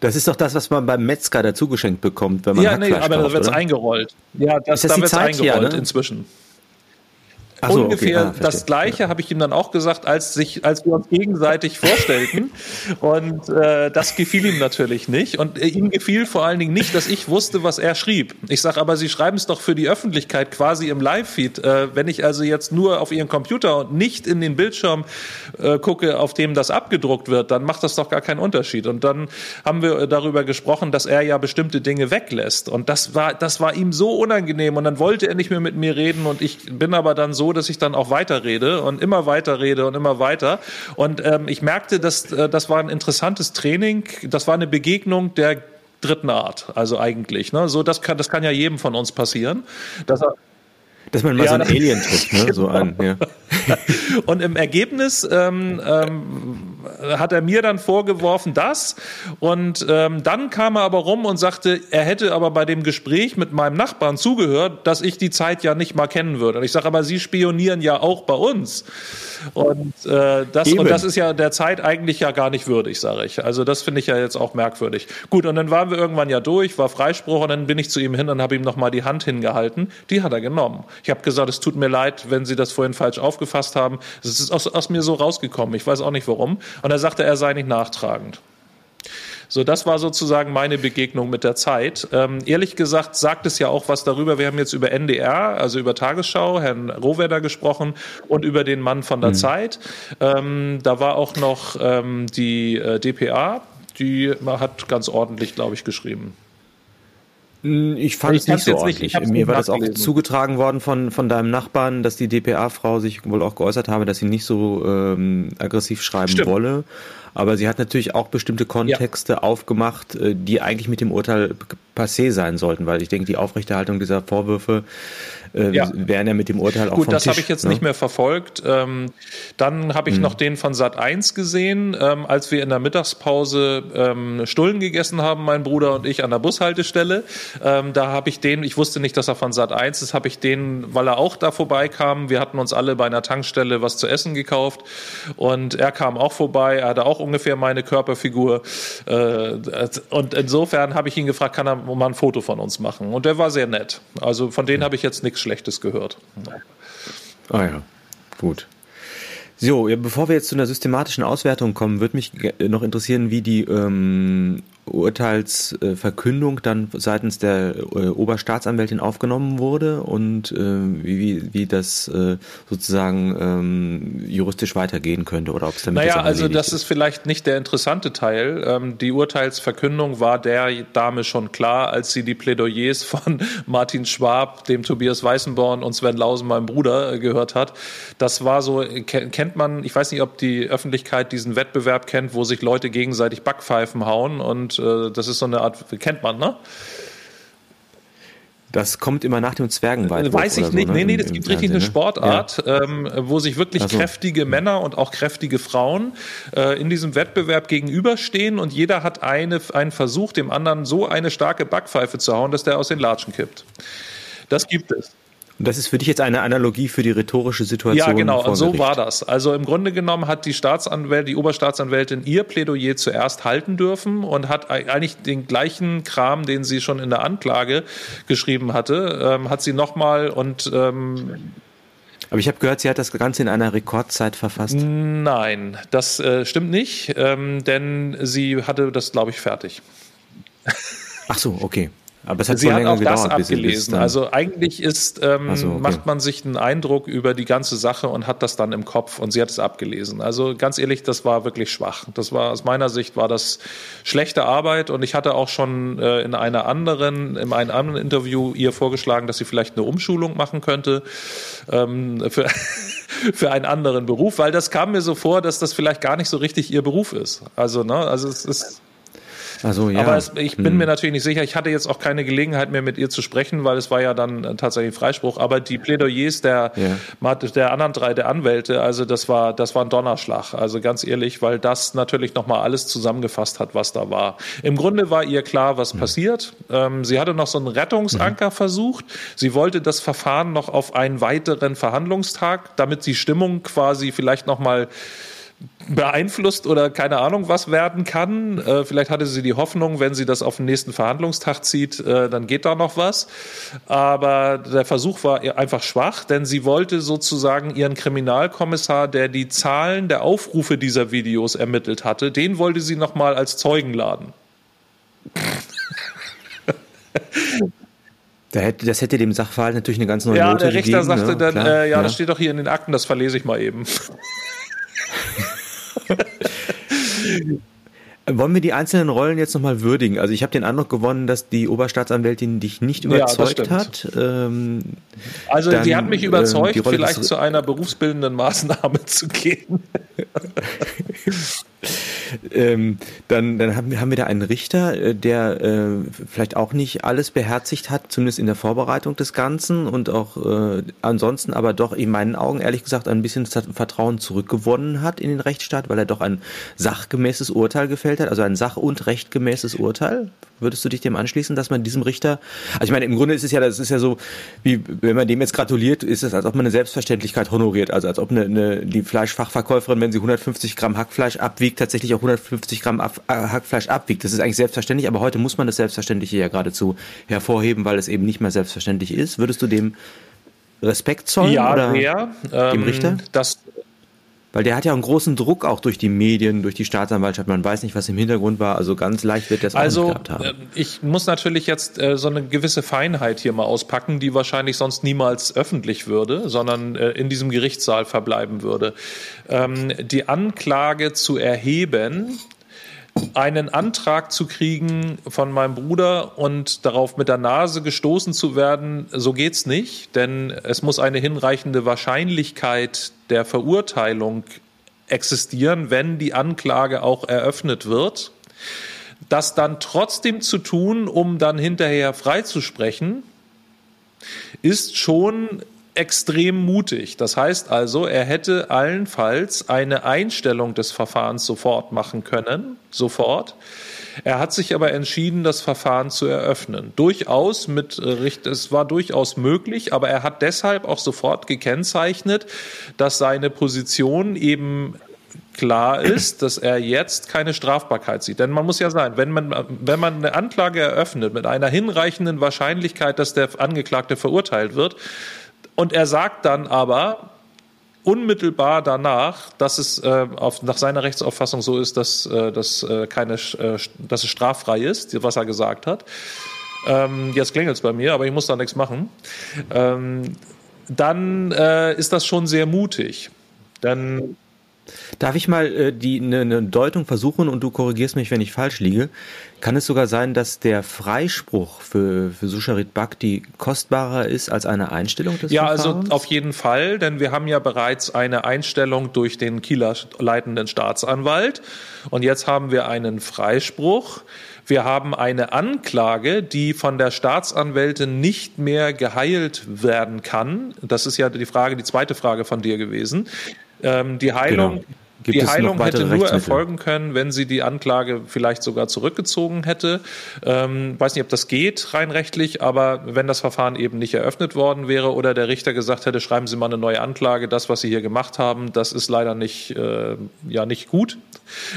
das ist doch das, was man beim Metzger dazu geschenkt bekommt, wenn man Ja, Hackfleisch nee, aber da wird es eingerollt. Ja, das, das da wird eingerollt hier, ne? inzwischen. So, ungefähr okay. ah, das Gleiche habe ich ihm dann auch gesagt, als, sich, als wir uns gegenseitig vorstellten. [LAUGHS] Und äh, das gefiel ihm natürlich nicht. Und äh, ihm gefiel vor allen Dingen nicht, dass ich wusste, was er schrieb. Ich sage, aber Sie schreiben es doch für die Öffentlichkeit quasi im Live-Feed. Äh, wenn ich also jetzt nur auf Ihren Computer und nicht in den Bildschirm äh, gucke, auf dem das abgedruckt wird, dann macht das doch gar keinen Unterschied. Und dann haben wir darüber gesprochen, dass er ja bestimmte Dinge weglässt. Und das war, das war ihm so unangenehm. Und dann wollte er nicht mehr mit mir reden. Und ich bin aber dann so, dass ich dann auch weiterrede und immer weiter rede und immer weiter. Und ähm, ich merkte, dass äh, das war ein interessantes Training. Das war eine Begegnung der dritten Art, also eigentlich. Ne? So, das kann, das kann ja jedem von uns passieren. Dass er, dass man mal ja, so ein Alien trifft, ne? so an. Ja. [LAUGHS] Und im Ergebnis ähm, ähm, hat er mir dann vorgeworfen, das. Und ähm, dann kam er aber rum und sagte, er hätte aber bei dem Gespräch mit meinem Nachbarn zugehört, dass ich die Zeit ja nicht mal kennen würde. Und ich sage, aber Sie spionieren ja auch bei uns. Und, äh, das, und das ist ja der Zeit eigentlich ja gar nicht würdig, sage ich. Also das finde ich ja jetzt auch merkwürdig. Gut, und dann waren wir irgendwann ja durch, war Freispruch und dann bin ich zu ihm hin und habe ihm nochmal die Hand hingehalten. Die hat er genommen. Ich habe gesagt, es tut mir leid, wenn Sie das vorhin falsch aufgefasst haben. Es ist aus, aus mir so rausgekommen. Ich weiß auch nicht warum. Und er sagte, er sei nicht nachtragend. So, das war sozusagen meine Begegnung mit der Zeit. Ähm, ehrlich gesagt sagt es ja auch was darüber. Wir haben jetzt über NDR, also über Tagesschau, Herrn Rohwedder gesprochen und über den Mann von der mhm. Zeit. Ähm, da war auch noch ähm, die äh, DPA, die hat ganz ordentlich, glaube ich, geschrieben. Hm, ich fand ich es nicht so ordentlich. Nicht, Mir war das auch zugetragen worden von, von deinem Nachbarn, dass die DPA-Frau sich wohl auch geäußert habe, dass sie nicht so ähm, aggressiv schreiben Stimmt. wolle. Aber sie hat natürlich auch bestimmte Kontexte ja. aufgemacht, äh, die eigentlich mit dem Urteil passé sein sollten, weil ich denke, die Aufrechterhaltung dieser Vorwürfe äh, ja. wären ja mit dem Urteil auch Gut, das habe ich jetzt ne? nicht mehr verfolgt. Ähm, dann habe ich hm. noch den von Sat 1 gesehen, ähm, als wir in der Mittagspause ähm, Stullen gegessen haben, mein Bruder und ich an der Bushaltestelle. Ähm, da habe ich den, ich wusste nicht, dass er von Sat 1 ist, habe ich den, weil er auch da vorbeikam. Wir hatten uns alle bei einer Tankstelle was zu essen gekauft und er kam auch vorbei. Er hatte auch ungefähr meine Körperfigur. Äh, und insofern habe ich ihn gefragt, kann er mal ein Foto von uns machen? Und der war sehr nett. Also von denen habe ich jetzt nichts Schlechtes gehört. Ah ja, gut. So, bevor wir jetzt zu einer systematischen Auswertung kommen, würde mich noch interessieren, wie die ähm, Urteilsverkündung dann seitens der äh, Oberstaatsanwältin aufgenommen wurde und äh, wie, wie das äh, sozusagen ähm, juristisch weitergehen könnte oder ob es damit Naja, also das ist vielleicht nicht der interessante Teil. Ähm, die Urteilsverkündung war der Dame schon klar, als sie die Plädoyers von [LAUGHS] Martin Schwab, dem Tobias Weißenborn und Sven Lausen, meinem Bruder, gehört hat. Das war so, kennt man, ich weiß nicht, ob die Öffentlichkeit diesen Wettbewerb kennt, wo sich Leute gegenseitig Backpfeifen hauen und äh, das ist so eine Art, kennt man, ne? Das kommt immer nach dem Zwergenweitwurf. Weiß ich nicht. So, ne? Nee, nee, das gibt richtig eine ne? Sportart, ja. ähm, wo sich wirklich so. kräftige Männer und auch kräftige Frauen äh, in diesem Wettbewerb gegenüberstehen und jeder hat eine, einen Versuch, dem anderen so eine starke Backpfeife zu hauen, dass der aus den Latschen kippt. Das gibt es. Und das ist für dich jetzt eine Analogie für die rhetorische Situation. Ja, genau, und so war das. Also im Grunde genommen hat die Staatsanwältin, die Oberstaatsanwältin ihr Plädoyer zuerst halten dürfen und hat eigentlich den gleichen Kram, den sie schon in der Anklage geschrieben hatte, ähm, hat sie nochmal und ähm, aber ich habe gehört, sie hat das Ganze in einer Rekordzeit verfasst. Nein, das äh, stimmt nicht, ähm, denn sie hatte das, glaube ich, fertig. Ach so, okay. Aber es hat Sie hat auch das abgelesen. Also eigentlich ist, ähm, so, okay. macht man sich einen Eindruck über die ganze Sache und hat das dann im Kopf und sie hat es abgelesen. Also ganz ehrlich, das war wirklich schwach. Das war aus meiner Sicht war das schlechte Arbeit und ich hatte auch schon äh, in einer anderen, in einem anderen Interview ihr vorgeschlagen, dass sie vielleicht eine Umschulung machen könnte ähm, für, [LAUGHS] für einen anderen Beruf, weil das kam mir so vor, dass das vielleicht gar nicht so richtig ihr Beruf ist. Also ne, also es ist Also, ja. Aber es, ich bin hm. mir natürlich nicht sicher. Ich hatte jetzt auch keine Gelegenheit mehr mit ihr zu sprechen, weil es war ja dann äh, tatsächlich Freispruch. Aber die Plädoyers der, ja. der anderen drei der Anwälte, also das war, das war ein Donnerschlag. Also ganz ehrlich, weil das natürlich nochmal alles zusammengefasst hat, was da war. Im Grunde war ihr klar, was mhm. passiert. Ähm, sie hatte noch so einen Rettungsanker mhm. versucht. Sie wollte das Verfahren noch auf einen weiteren Verhandlungstag, damit die Stimmung quasi vielleicht nochmal beeinflusst oder keine Ahnung was werden kann. Äh, vielleicht hatte sie die Hoffnung, wenn sie das auf den nächsten Verhandlungstag zieht, äh, dann geht da noch was. Aber der Versuch war einfach schwach, denn sie wollte sozusagen ihren Kriminalkommissar, der die Zahlen der Aufrufe dieser Videos ermittelt hatte, den wollte sie nochmal als Zeugen laden. das hätte dem Sachverhalt natürlich eine ganz neue ja, Note gegeben. Ja, der Richter sagte ne? dann, äh, ja, ja, das steht doch hier in den Akten, das verlese ich mal eben. [LAUGHS] Wollen wir die einzelnen Rollen jetzt nochmal würdigen? Also ich habe den Eindruck gewonnen, dass die Oberstaatsanwältin dich nicht überzeugt ja, hat. Ähm, also dann, die hat mich überzeugt, ähm, vielleicht zu einer berufsbildenden Maßnahme [LAUGHS] zu gehen. [LAUGHS] ähm, dann, dann haben, wir, haben wir da einen Richter, äh, der äh, vielleicht auch nicht alles beherzigt hat, zumindest in der Vorbereitung des Ganzen und auch äh, ansonsten aber doch in meinen Augen ehrlich gesagt ein bisschen Vertrauen zurückgewonnen hat in den Rechtsstaat, weil er doch ein sachgemäßes Urteil gefällt hat, also ein sach- und rechtgemäßes Urteil. Würdest du dich dem anschließen, dass man diesem Richter, also ich meine, im Grunde ist es ja, das ist ja so, wie wenn man dem jetzt gratuliert, ist es, als ob man eine Selbstverständlichkeit honoriert, also als ob eine, eine die Fleischfachverkäuferin, wenn sie 150 Gramm Hackfleisch abwiegt, tatsächlich auch 150 Gramm ab, äh, Hackfleisch abwiegt. Das ist eigentlich selbstverständlich, aber heute muss man das Selbstverständliche ja geradezu hervorheben, weil es eben nicht mehr selbstverständlich ist. Würdest du dem Respekt zollen? Ja, oder sehr. Dem Richter? Ähm, das weil der hat ja einen großen Druck auch durch die Medien, durch die Staatsanwaltschaft. Man weiß nicht, was im Hintergrund war. Also ganz leicht wird das also, auch nicht gehabt haben. Also ich muss natürlich jetzt äh, so eine gewisse Feinheit hier mal auspacken, die wahrscheinlich sonst niemals öffentlich würde, sondern äh, in diesem Gerichtssaal verbleiben würde. Ähm, die Anklage zu erheben, einen Antrag zu kriegen von meinem Bruder und darauf mit der Nase gestoßen zu werden, so geht's nicht, denn es muss eine hinreichende Wahrscheinlichkeit der Verurteilung existieren, wenn die Anklage auch eröffnet wird. Das dann trotzdem zu tun, um dann hinterher freizusprechen, ist schon extrem mutig. Das heißt also, er hätte allenfalls eine Einstellung des Verfahrens sofort machen können, sofort. Er hat sich aber entschieden, das Verfahren zu eröffnen. Durchaus mit es war durchaus möglich, aber er hat deshalb auch sofort gekennzeichnet, dass seine Position eben klar ist, dass er jetzt keine Strafbarkeit sieht. Denn man muss ja sagen, wenn man, wenn man eine Anklage eröffnet mit einer hinreichenden Wahrscheinlichkeit, dass der Angeklagte verurteilt wird, und er sagt dann aber unmittelbar danach, dass es äh, auf, nach seiner Rechtsauffassung so ist, dass, äh, dass, äh, keine, äh, dass es straffrei ist, was er gesagt hat. Ähm, jetzt klingelt es bei mir, aber ich muss da nichts machen. Ähm, dann äh, ist das schon sehr mutig. Dann Darf ich mal äh, die eine ne Deutung versuchen und du korrigierst mich, wenn ich falsch liege? Kann es sogar sein, dass der Freispruch für, für Susharit Bhakti kostbarer ist als eine Einstellung des Ja, also Verfahrens? also auf jeden Fall, denn wir haben ja bereits eine Einstellung durch den Kieler leitenden Staatsanwalt und jetzt haben wir einen Freispruch. Wir haben eine Anklage, die von der Staatsanwältin nicht mehr geheilt werden kann. Das ist ja die Frage, die zweite Frage von dir gewesen. Ähm, die Heilung genau. Gibt die Heilung hätte nur erfolgen können, wenn sie die Anklage vielleicht sogar zurückgezogen hätte. Ähm, weiß nicht, ob das geht rein rechtlich, aber wenn das Verfahren eben nicht eröffnet worden wäre oder der Richter gesagt hätte, schreiben Sie mal eine neue Anklage, das, was Sie hier gemacht haben, das ist leider nicht, äh, ja, nicht gut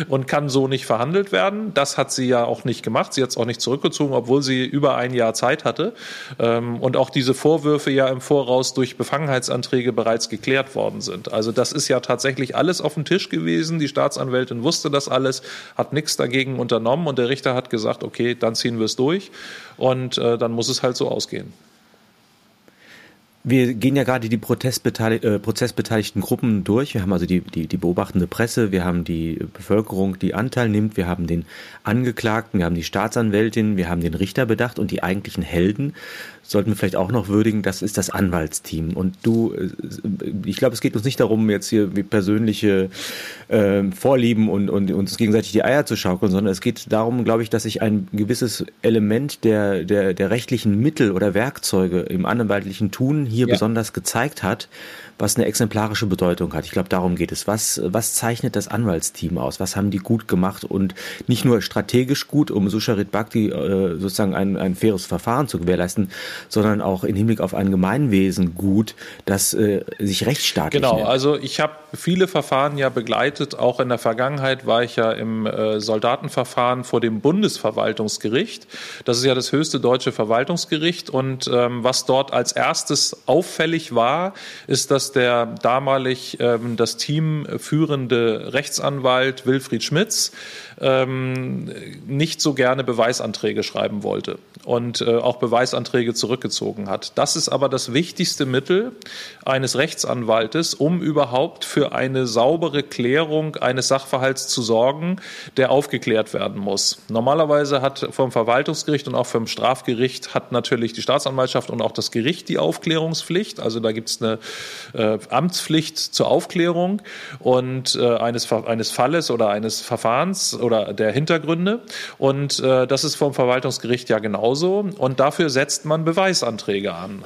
und kann so nicht verhandelt werden. Das hat sie ja auch nicht gemacht. Sie hat es auch nicht zurückgezogen, obwohl sie über ein Jahr Zeit hatte. Ähm, und auch diese Vorwürfe ja im Voraus durch Befangenheitsanträge bereits geklärt worden sind. Also das ist ja tatsächlich alles auf dem Tisch gewesen. Die Staatsanwältin wusste das alles, hat nichts dagegen unternommen und der Richter hat gesagt, okay, dann ziehen wir es durch und äh, dann muss es halt so ausgehen. Wir gehen ja gerade die äh, prozessbeteiligten Gruppen durch. Wir haben also die, die, die beobachtende Presse, wir haben die Bevölkerung, die Anteil nimmt, wir haben den Angeklagten, wir haben die Staatsanwältin, wir haben den Richter bedacht und die eigentlichen Helden sollten wir vielleicht auch noch würdigen, das ist das Anwaltsteam. Und du, äh, ich glaube, es geht uns nicht darum, jetzt hier wie persönliche äh, Vorlieben und, und uns gegenseitig die Eier zu schaukeln, sondern es geht darum, glaube ich, dass sich ein gewisses Element der, der, der rechtlichen Mittel oder Werkzeuge im anwaltlichen Tun hier ja. besonders gezeigt hat, was eine exemplarische Bedeutung hat. Ich glaube, darum geht es. Was, was zeichnet das Anwaltsteam aus? Was haben die gut gemacht und nicht nur strategisch gut, um Susharit Bhakti äh, sozusagen ein, ein faires Verfahren zu gewährleisten, sondern auch im Hinblick auf ein Gemeinwesen gut, das äh, sich rechtsstaatlich Genau, nennt. also ich habe viele Verfahren ja begleitet. Auch in der Vergangenheit war ich ja im äh, Soldatenverfahren vor dem Bundesverwaltungsgericht. Das ist ja das höchste deutsche Verwaltungsgericht. Und ähm, was dort als erstes auffällig war, ist, dass der damalig ähm, das Team führende Rechtsanwalt Wilfried Schmitz ähm, nicht so gerne Beweisanträge schreiben wollte und äh, auch Beweisanträge zurückgezogen hat. Das ist aber das wichtigste Mittel eines Rechtsanwaltes, um überhaupt für eine saubere Klärung eines Sachverhalts zu sorgen, der aufgeklärt werden muss. Normalerweise hat vom Verwaltungsgericht und auch vom Strafgericht hat natürlich die Staatsanwaltschaft und auch das Gericht die Aufklärungspflicht. Also da gibt es eine äh, Amtspflicht zur Aufklärung und äh, eines, eines Falles oder eines Verfahrens oder der Hintergründe. Und äh, das ist vom Verwaltungsgericht ja genauso. Und dafür setzt man Beweisanträge an.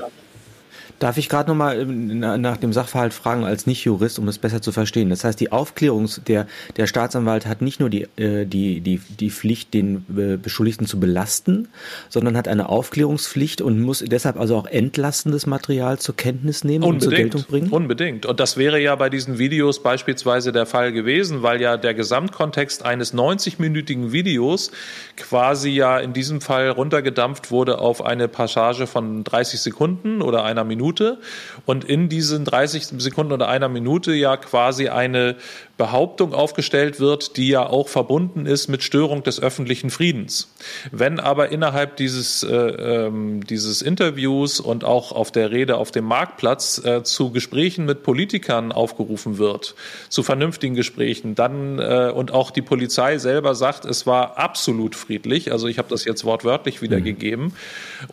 Darf ich gerade nochmal ähm, nach dem Sachverhalt fragen als Nicht-Jurist, um es besser zu verstehen? Das heißt, die Aufklärung, der, der Staatsanwalt hat nicht nur die, äh, die, die, die Pflicht, den äh, Beschuldigten zu belasten, sondern hat eine Aufklärungspflicht und muss deshalb also auch entlastendes Material zur Kenntnis nehmen Unbedingt. und zur Geltung bringen? Unbedingt. Und das wäre ja bei diesen Videos beispielsweise der Fall gewesen, weil ja der Gesamtkontext eines 90-minütigen Videos quasi ja in diesem Fall runtergedampft wurde auf eine Passage von 30 Sekunden oder einer Minute Minute und in diesen 30 Sekunden oder einer Minute ja quasi eine Behauptung aufgestellt wird, die ja auch verbunden ist mit Störung des öffentlichen Friedens. Wenn aber innerhalb dieses, äh, ähm, dieses Interviews und auch auf der Rede auf dem Marktplatz äh, zu Gesprächen mit Politikern aufgerufen wird, zu vernünftigen Gesprächen, dann äh, und auch die Polizei selber sagt, es war absolut friedlich, also ich habe das jetzt wortwörtlich wiedergegeben mhm.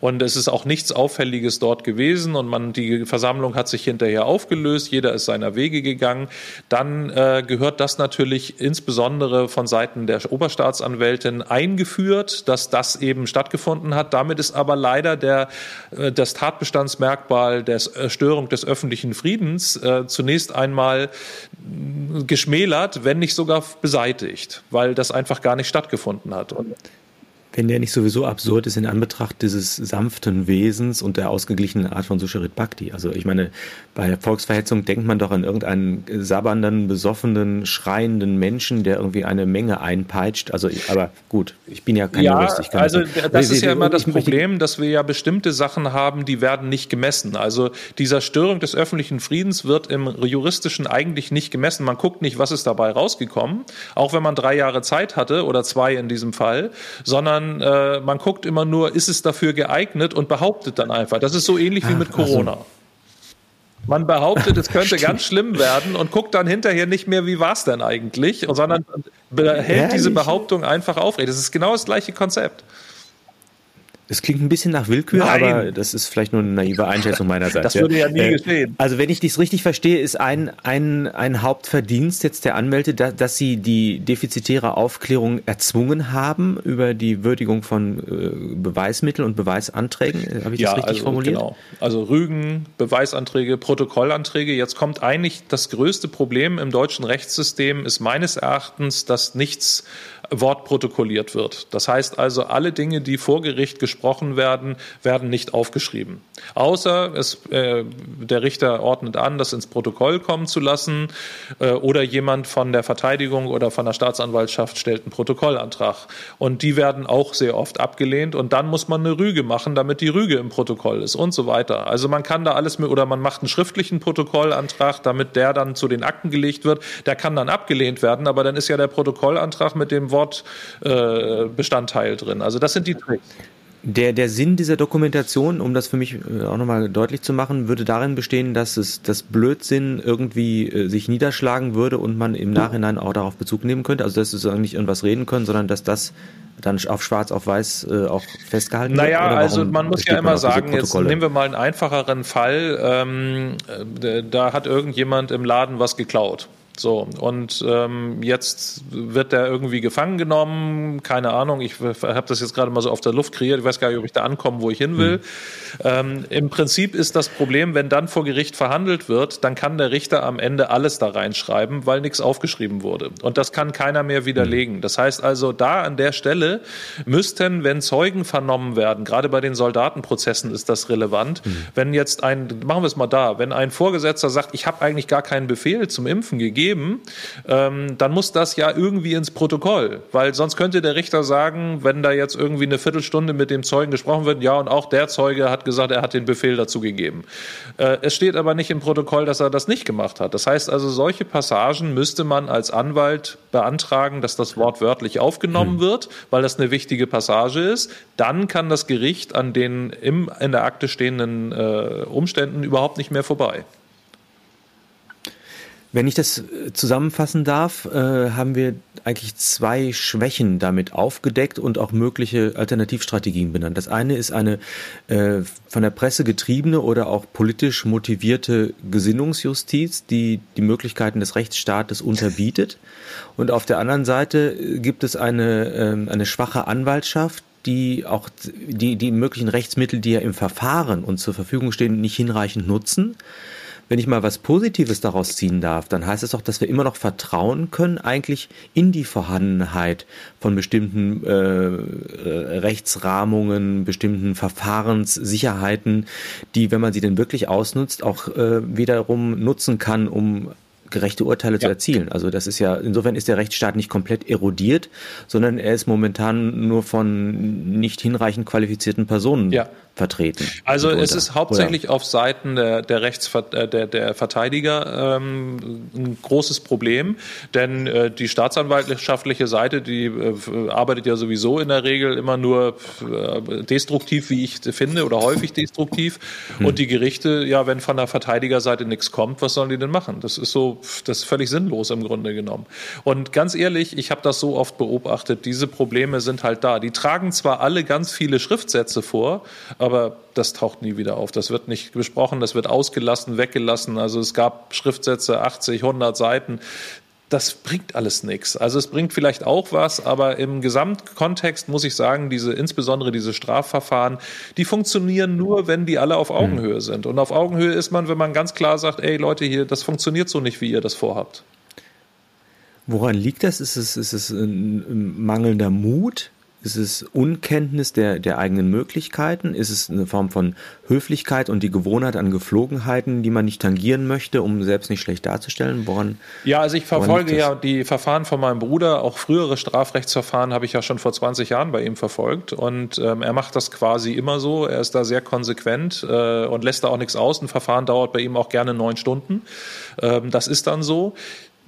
und es ist auch nichts Auffälliges dort gewesen und man die Versammlung hat sich hinterher aufgelöst, jeder ist seiner Wege gegangen, dann äh, gehört das natürlich insbesondere von Seiten der Oberstaatsanwältin eingeführt, dass das eben stattgefunden hat. Damit ist aber leider der, äh, das Tatbestandsmerkmal der Störung des öffentlichen Friedens äh, zunächst einmal geschmälert, wenn nicht sogar beseitigt, weil das einfach gar nicht stattgefunden hat. Und wenn der nicht sowieso absurd ist in Anbetracht dieses sanften Wesens und der ausgeglichenen Art von Susharit Bhakti. Also ich meine, bei Volksverhetzung denkt man doch an irgendeinen sabbernden, besoffenen, schreienden Menschen, der irgendwie eine Menge einpeitscht. Also, aber gut, ich bin ja kein ja, Jurist. Ich kann also das, das ist ja immer das Problem, dass wir ja bestimmte Sachen haben, die werden nicht gemessen. Also dieser Störung des öffentlichen Friedens wird im juristischen eigentlich nicht gemessen. Man guckt nicht, was ist dabei rausgekommen, auch wenn man drei Jahre Zeit hatte oder zwei in diesem Fall, sondern sondern äh, man guckt immer nur, ist es dafür geeignet und behauptet dann einfach. Das ist so ähnlich wie mit Corona. Also. Man behauptet, es könnte [LAUGHS] ganz schlimm werden und guckt dann hinterher nicht mehr, wie war es denn eigentlich, sondern behält diese Behauptung einfach aufrecht. Das ist genau das gleiche Konzept. Es klingt ein bisschen nach Willkür, Nein. aber das ist vielleicht nur eine naive Einschätzung meinerseits. Das würde ja nie äh, geschehen. Also wenn ich dies richtig verstehe, ist ein, ein, ein Hauptverdienst jetzt der Anwälte, da, dass sie die defizitäre Aufklärung erzwungen haben über die Würdigung von äh, Beweismitteln und Beweisanträgen. Habe ich ja, das richtig also, formuliert? Genau. Also Rügen, Beweisanträge, Protokollanträge. Jetzt kommt eigentlich das größte Problem im deutschen Rechtssystem ist meines Erachtens, dass nichts wortprotokolliert wird. Das heißt also, alle Dinge, die vor Gericht gesprochen werden, werden nicht aufgeschrieben. Außer es, äh, der Richter ordnet an, das ins Protokoll kommen zu lassen äh, oder jemand von der Verteidigung oder von der Staatsanwaltschaft stellt einen Protokollantrag. Und die werden auch sehr oft abgelehnt und dann muss man eine Rüge machen, damit die Rüge im Protokoll ist und so weiter. Also man kann da alles mit, oder man macht einen schriftlichen Protokollantrag, damit der dann zu den Akten gelegt wird. Der kann dann abgelehnt werden, aber dann ist ja der Protokollantrag mit dem Wortbestandteil äh, drin. Also das sind die Tricks. Der, der Sinn dieser Dokumentation, um das für mich äh, auch nochmal deutlich zu machen, würde darin bestehen, dass es das Blödsinn irgendwie äh, sich niederschlagen würde und man im Nachhinein auch darauf Bezug nehmen könnte. Also dass wir nicht irgendwas reden können, sondern dass das dann auf schwarz auf weiß äh, auch festgehalten naja, wird? Naja, also man muss ja immer sagen, jetzt nehmen wir mal einen einfacheren Fall. Ähm, da hat irgendjemand im Laden was geklaut So, und ähm, jetzt wird der irgendwie gefangen genommen, keine Ahnung, ich habe das jetzt gerade mal so auf der Luft kreiert, ich weiß gar nicht, ob ich da ankomme, wo ich hin will. Mhm. Ähm, Im Prinzip ist das Problem, wenn dann vor Gericht verhandelt wird, dann kann der Richter am Ende alles da reinschreiben, weil nichts aufgeschrieben wurde. Und das kann keiner mehr widerlegen. Das heißt also, da an der Stelle müssten, wenn Zeugen vernommen werden, gerade bei den Soldatenprozessen ist das relevant, mhm. wenn jetzt ein, machen wir es mal da, wenn ein Vorgesetzter sagt, ich habe eigentlich gar keinen Befehl zum Impfen gegeben, ähm, dann muss das ja irgendwie ins Protokoll, weil sonst könnte der Richter sagen, wenn da jetzt irgendwie eine Viertelstunde mit dem Zeugen gesprochen wird, ja, und auch der Zeuge hat gesagt, er hat den Befehl dazu gegeben. Äh, es steht aber nicht im Protokoll, dass er das nicht gemacht hat. Das heißt also, solche Passagen müsste man als Anwalt beantragen, dass das Wort wörtlich aufgenommen hm. wird, weil das eine wichtige Passage ist. Dann kann das Gericht an den im, in der Akte stehenden äh, Umständen überhaupt nicht mehr vorbei. Wenn ich das äh, zusammenfassen darf, äh, haben wir eigentlich zwei Schwächen damit aufgedeckt und auch mögliche Alternativstrategien benannt. Das eine ist eine äh, von der Presse getriebene oder auch politisch motivierte Gesinnungsjustiz, die die Möglichkeiten des Rechtsstaates unterbietet. Und auf der anderen Seite gibt es eine, äh, eine schwache Anwaltschaft, die auch die, die möglichen Rechtsmittel, die ja im Verfahren und zur Verfügung stehen, nicht hinreichend nutzen wenn ich mal was Positives daraus ziehen darf, dann heißt es auch, dass wir immer noch vertrauen können, eigentlich in die Vorhandenheit von bestimmten äh, Rechtsrahmungen, bestimmten Verfahrenssicherheiten, die, wenn man sie denn wirklich ausnutzt, auch äh, wiederum nutzen kann, um gerechte Urteile ja. zu erzielen. Also das ist ja, insofern ist der Rechtsstaat nicht komplett erodiert, sondern er ist momentan nur von nicht hinreichend qualifizierten Personen ja vertreten. Also es ist hauptsächlich Oder? auf Seiten der, der, Rechtsver äh, der, der Verteidiger ähm, ein großes Problem, denn äh, die staatsanwaltschaftliche Seite, die äh, arbeitet ja sowieso in der Regel immer nur äh, destruktiv, wie ich finde, oder häufig destruktiv. Hm. Und die Gerichte, ja, wenn von der Verteidigerseite nichts kommt, was sollen die denn machen? Das ist so, das ist völlig sinnlos im Grunde genommen. Und ganz ehrlich, ich habe das so oft beobachtet, diese Probleme sind halt da. Die tragen zwar alle ganz viele Schriftsätze vor, aber das taucht nie wieder auf. Das wird nicht besprochen, das wird ausgelassen, weggelassen. Also es gab Schriftsätze, 80, 100 Seiten. Das bringt alles nichts. Also es bringt vielleicht auch was, aber im Gesamtkontext muss ich sagen, diese, insbesondere diese Strafverfahren, die funktionieren nur, wenn die alle auf hm. Augenhöhe sind. Und auf Augenhöhe ist man, wenn man ganz klar sagt, ey Leute hier, das funktioniert so nicht, wie ihr das vorhabt. Woran liegt das? Ist es, ist es ein mangelnder Mut? Ist es Unkenntnis der, der eigenen Möglichkeiten? Ist es eine Form von Höflichkeit und die Gewohnheit an Geflogenheiten, die man nicht tangieren möchte, um selbst nicht schlecht darzustellen? Woran? Ja, also ich verfolge ja die Verfahren von meinem Bruder. Auch frühere Strafrechtsverfahren habe ich ja schon vor 20 Jahren bei ihm verfolgt. Und ähm, er macht das quasi immer so. Er ist da sehr konsequent äh, und lässt da auch nichts aus. Ein Verfahren dauert bei ihm auch gerne neun Stunden. Ähm, das ist dann so.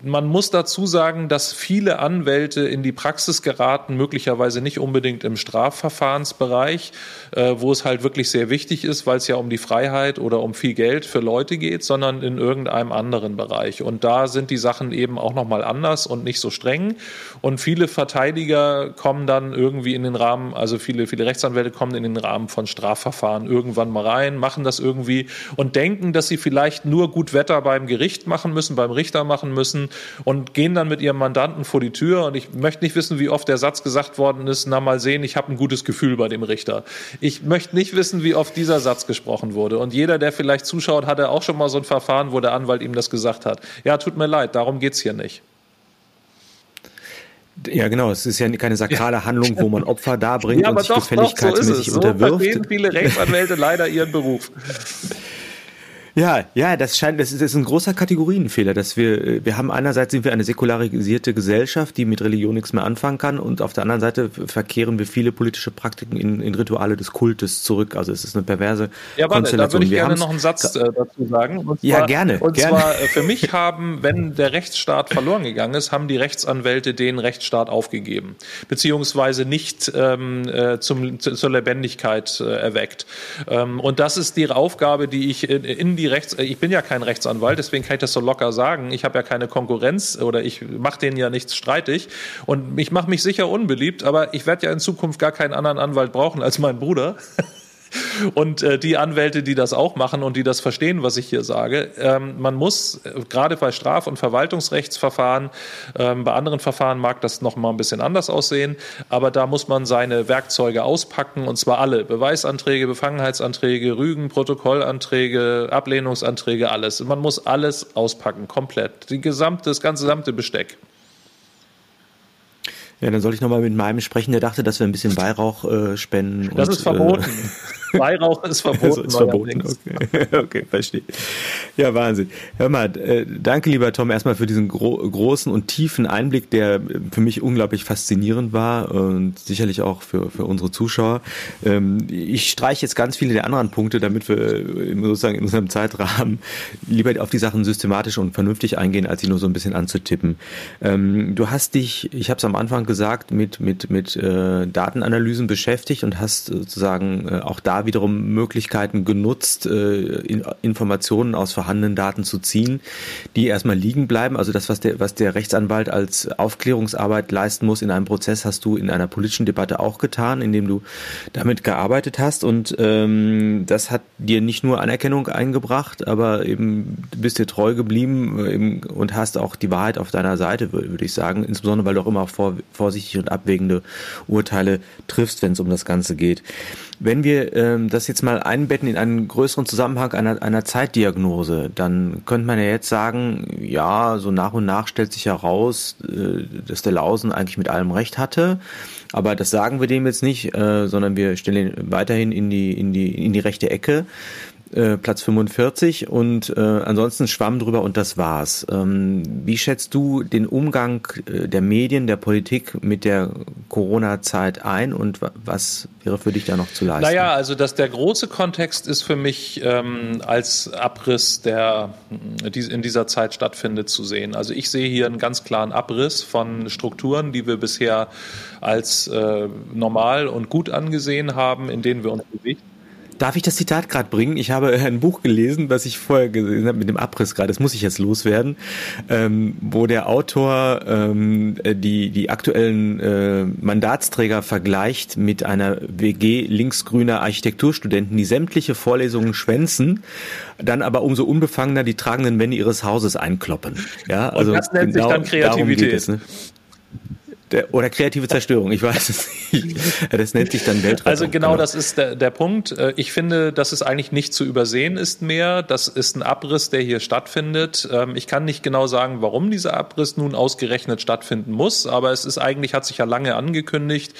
Man muss dazu sagen, dass viele Anwälte in die Praxis geraten, möglicherweise nicht unbedingt im Strafverfahrensbereich, äh, wo es halt wirklich sehr wichtig ist, weil es ja um die Freiheit oder um viel Geld für Leute geht, sondern in irgendeinem anderen Bereich. Und da sind die Sachen eben auch nochmal anders und nicht so streng. Und viele Verteidiger kommen dann irgendwie in den Rahmen, also viele, viele Rechtsanwälte kommen in den Rahmen von Strafverfahren irgendwann mal rein, machen das irgendwie und denken, dass sie vielleicht nur gut Wetter beim Gericht machen müssen, beim Richter machen müssen und gehen dann mit ihrem Mandanten vor die Tür. Und ich möchte nicht wissen, wie oft der Satz gesagt worden ist, na mal sehen, ich habe ein gutes Gefühl bei dem Richter. Ich möchte nicht wissen, wie oft dieser Satz gesprochen wurde. Und jeder, der vielleicht zuschaut, hatte auch schon mal so ein Verfahren, wo der Anwalt ihm das gesagt hat. Ja, tut mir leid, darum geht es hier nicht. Ja, genau. Es ist ja keine sakrale Handlung, wo man Opfer darbringt ja, und sich doch, gefälligkeitsmäßig doch, so unterwirft. So viele Rechtsanwälte leider ihren Beruf. Ja, ja, das scheint, das ist, das ist ein großer Kategorienfehler, dass wir, äh, wir haben einerseits sind wir eine säkularisierte Gesellschaft, die mit Religion nichts mehr anfangen kann, und auf der anderen Seite verkehren wir viele politische Praktiken in, in Rituale des Kultes zurück. Also es ist eine perverse ja, warte, Konstellation. Da würde ich wir gerne noch einen Satz äh, dazu sagen. Und zwar, ja, gerne. Und gerne. zwar äh, für mich haben, wenn der Rechtsstaat verloren gegangen ist, haben die Rechtsanwälte den Rechtsstaat aufgegeben, beziehungsweise nicht ähm, äh, zum, zur Lebendigkeit äh, erweckt. Ähm, und das ist die Aufgabe, die ich in, in die Rechts, äh, ich bin ja kein Rechtsanwalt, deswegen kann ich das so locker sagen. Ich habe ja keine Konkurrenz oder ich mache denen ja nichts streitig und ich mache mich sicher unbeliebt, aber ich werde ja in Zukunft gar keinen anderen Anwalt brauchen als meinen Bruder. [LAUGHS] und äh, die Anwälte, die das auch machen und die das verstehen, was ich hier sage. Ähm, man muss äh, gerade bei Straf- und Verwaltungsrechtsverfahren, ähm, bei anderen Verfahren mag das noch mal ein bisschen anders aussehen, aber da muss man seine Werkzeuge auspacken und zwar alle. Beweisanträge, Befangenheitsanträge, Rügen, Protokollanträge, Ablehnungsanträge, alles. Man muss alles auspacken, komplett. Die gesamte, das ganze gesamte Besteck. Ja, dann soll ich nochmal mit meinem sprechen, der dachte, dass wir ein bisschen Weihrauch äh, spenden. Das und, ist verboten. Äh, Weihrauch ist verboten. Also ist verboten, okay. [LAUGHS] okay, verstehe. Ja, Wahnsinn. Hör mal, äh, danke lieber Tom erstmal für diesen gro großen und tiefen Einblick, der für mich unglaublich faszinierend war und sicherlich auch für, für unsere Zuschauer. Ähm, ich streiche jetzt ganz viele der anderen Punkte, damit wir sozusagen in unserem Zeitrahmen lieber auf die Sachen systematisch und vernünftig eingehen, als sie nur so ein bisschen anzutippen. Ähm, du hast dich, ich habe es am Anfang gesagt, mit, mit, mit äh, Datenanalysen beschäftigt und hast sozusagen äh, auch wiederum Möglichkeiten genutzt, äh, in, Informationen aus vorhandenen Daten zu ziehen, die erstmal liegen bleiben. Also das, was der, was der Rechtsanwalt als Aufklärungsarbeit leisten muss in einem Prozess, hast du in einer politischen Debatte auch getan, indem du damit gearbeitet hast. Und ähm, das hat dir nicht nur Anerkennung eingebracht, aber eben du bist dir treu geblieben äh, eben, und hast auch die Wahrheit auf deiner Seite, würde ich sagen. Insbesondere, weil du auch immer vor, vorsichtig und abwägende Urteile triffst, wenn es um das Ganze geht. Wenn wir ähm, das jetzt mal einbetten in einen größeren Zusammenhang einer, einer Zeitdiagnose, dann könnte man ja jetzt sagen, ja, so nach und nach stellt sich heraus, äh, dass der Lausen eigentlich mit allem recht hatte. Aber das sagen wir dem jetzt nicht, äh, sondern wir stellen ihn weiterhin in die, in die, in die rechte Ecke. Äh, Platz 45 und äh, ansonsten schwamm drüber und das war's. Ähm, wie schätzt du den Umgang äh, der Medien, der Politik mit der Corona-Zeit ein und was wäre für dich da noch zu leisten? Naja, also dass der große Kontext ist für mich ähm, als Abriss, der in dieser Zeit stattfindet, zu sehen. Also ich sehe hier einen ganz klaren Abriss von Strukturen, die wir bisher als äh, normal und gut angesehen haben, in denen wir uns bewegen Darf ich das Zitat gerade bringen? Ich habe ein Buch gelesen, was ich vorher gesehen habe mit dem Abriss gerade, das muss ich jetzt loswerden, ähm, wo der Autor ähm, die, die aktuellen äh, Mandatsträger vergleicht mit einer WG linksgrüner Architekturstudenten, die sämtliche Vorlesungen schwänzen, dann aber umso unbefangener die tragenden Wände ihres Hauses einkloppen. Ja, also Und das nennt genau sich dann Kreativität. Es, ne? Der, oder kreative Zerstörung, ich weiß es nicht. Das nennt sich dann Weltraum. Also genau, genau, das ist der, der Punkt. Äh, ich finde, dass es eigentlich nicht zu übersehen ist mehr. Das ist ein Abriss, der hier stattfindet. Ähm, ich kann nicht genau sagen, warum dieser Abriss nun ausgerechnet stattfinden muss, aber es ist eigentlich, hat sich ja lange angekündigt.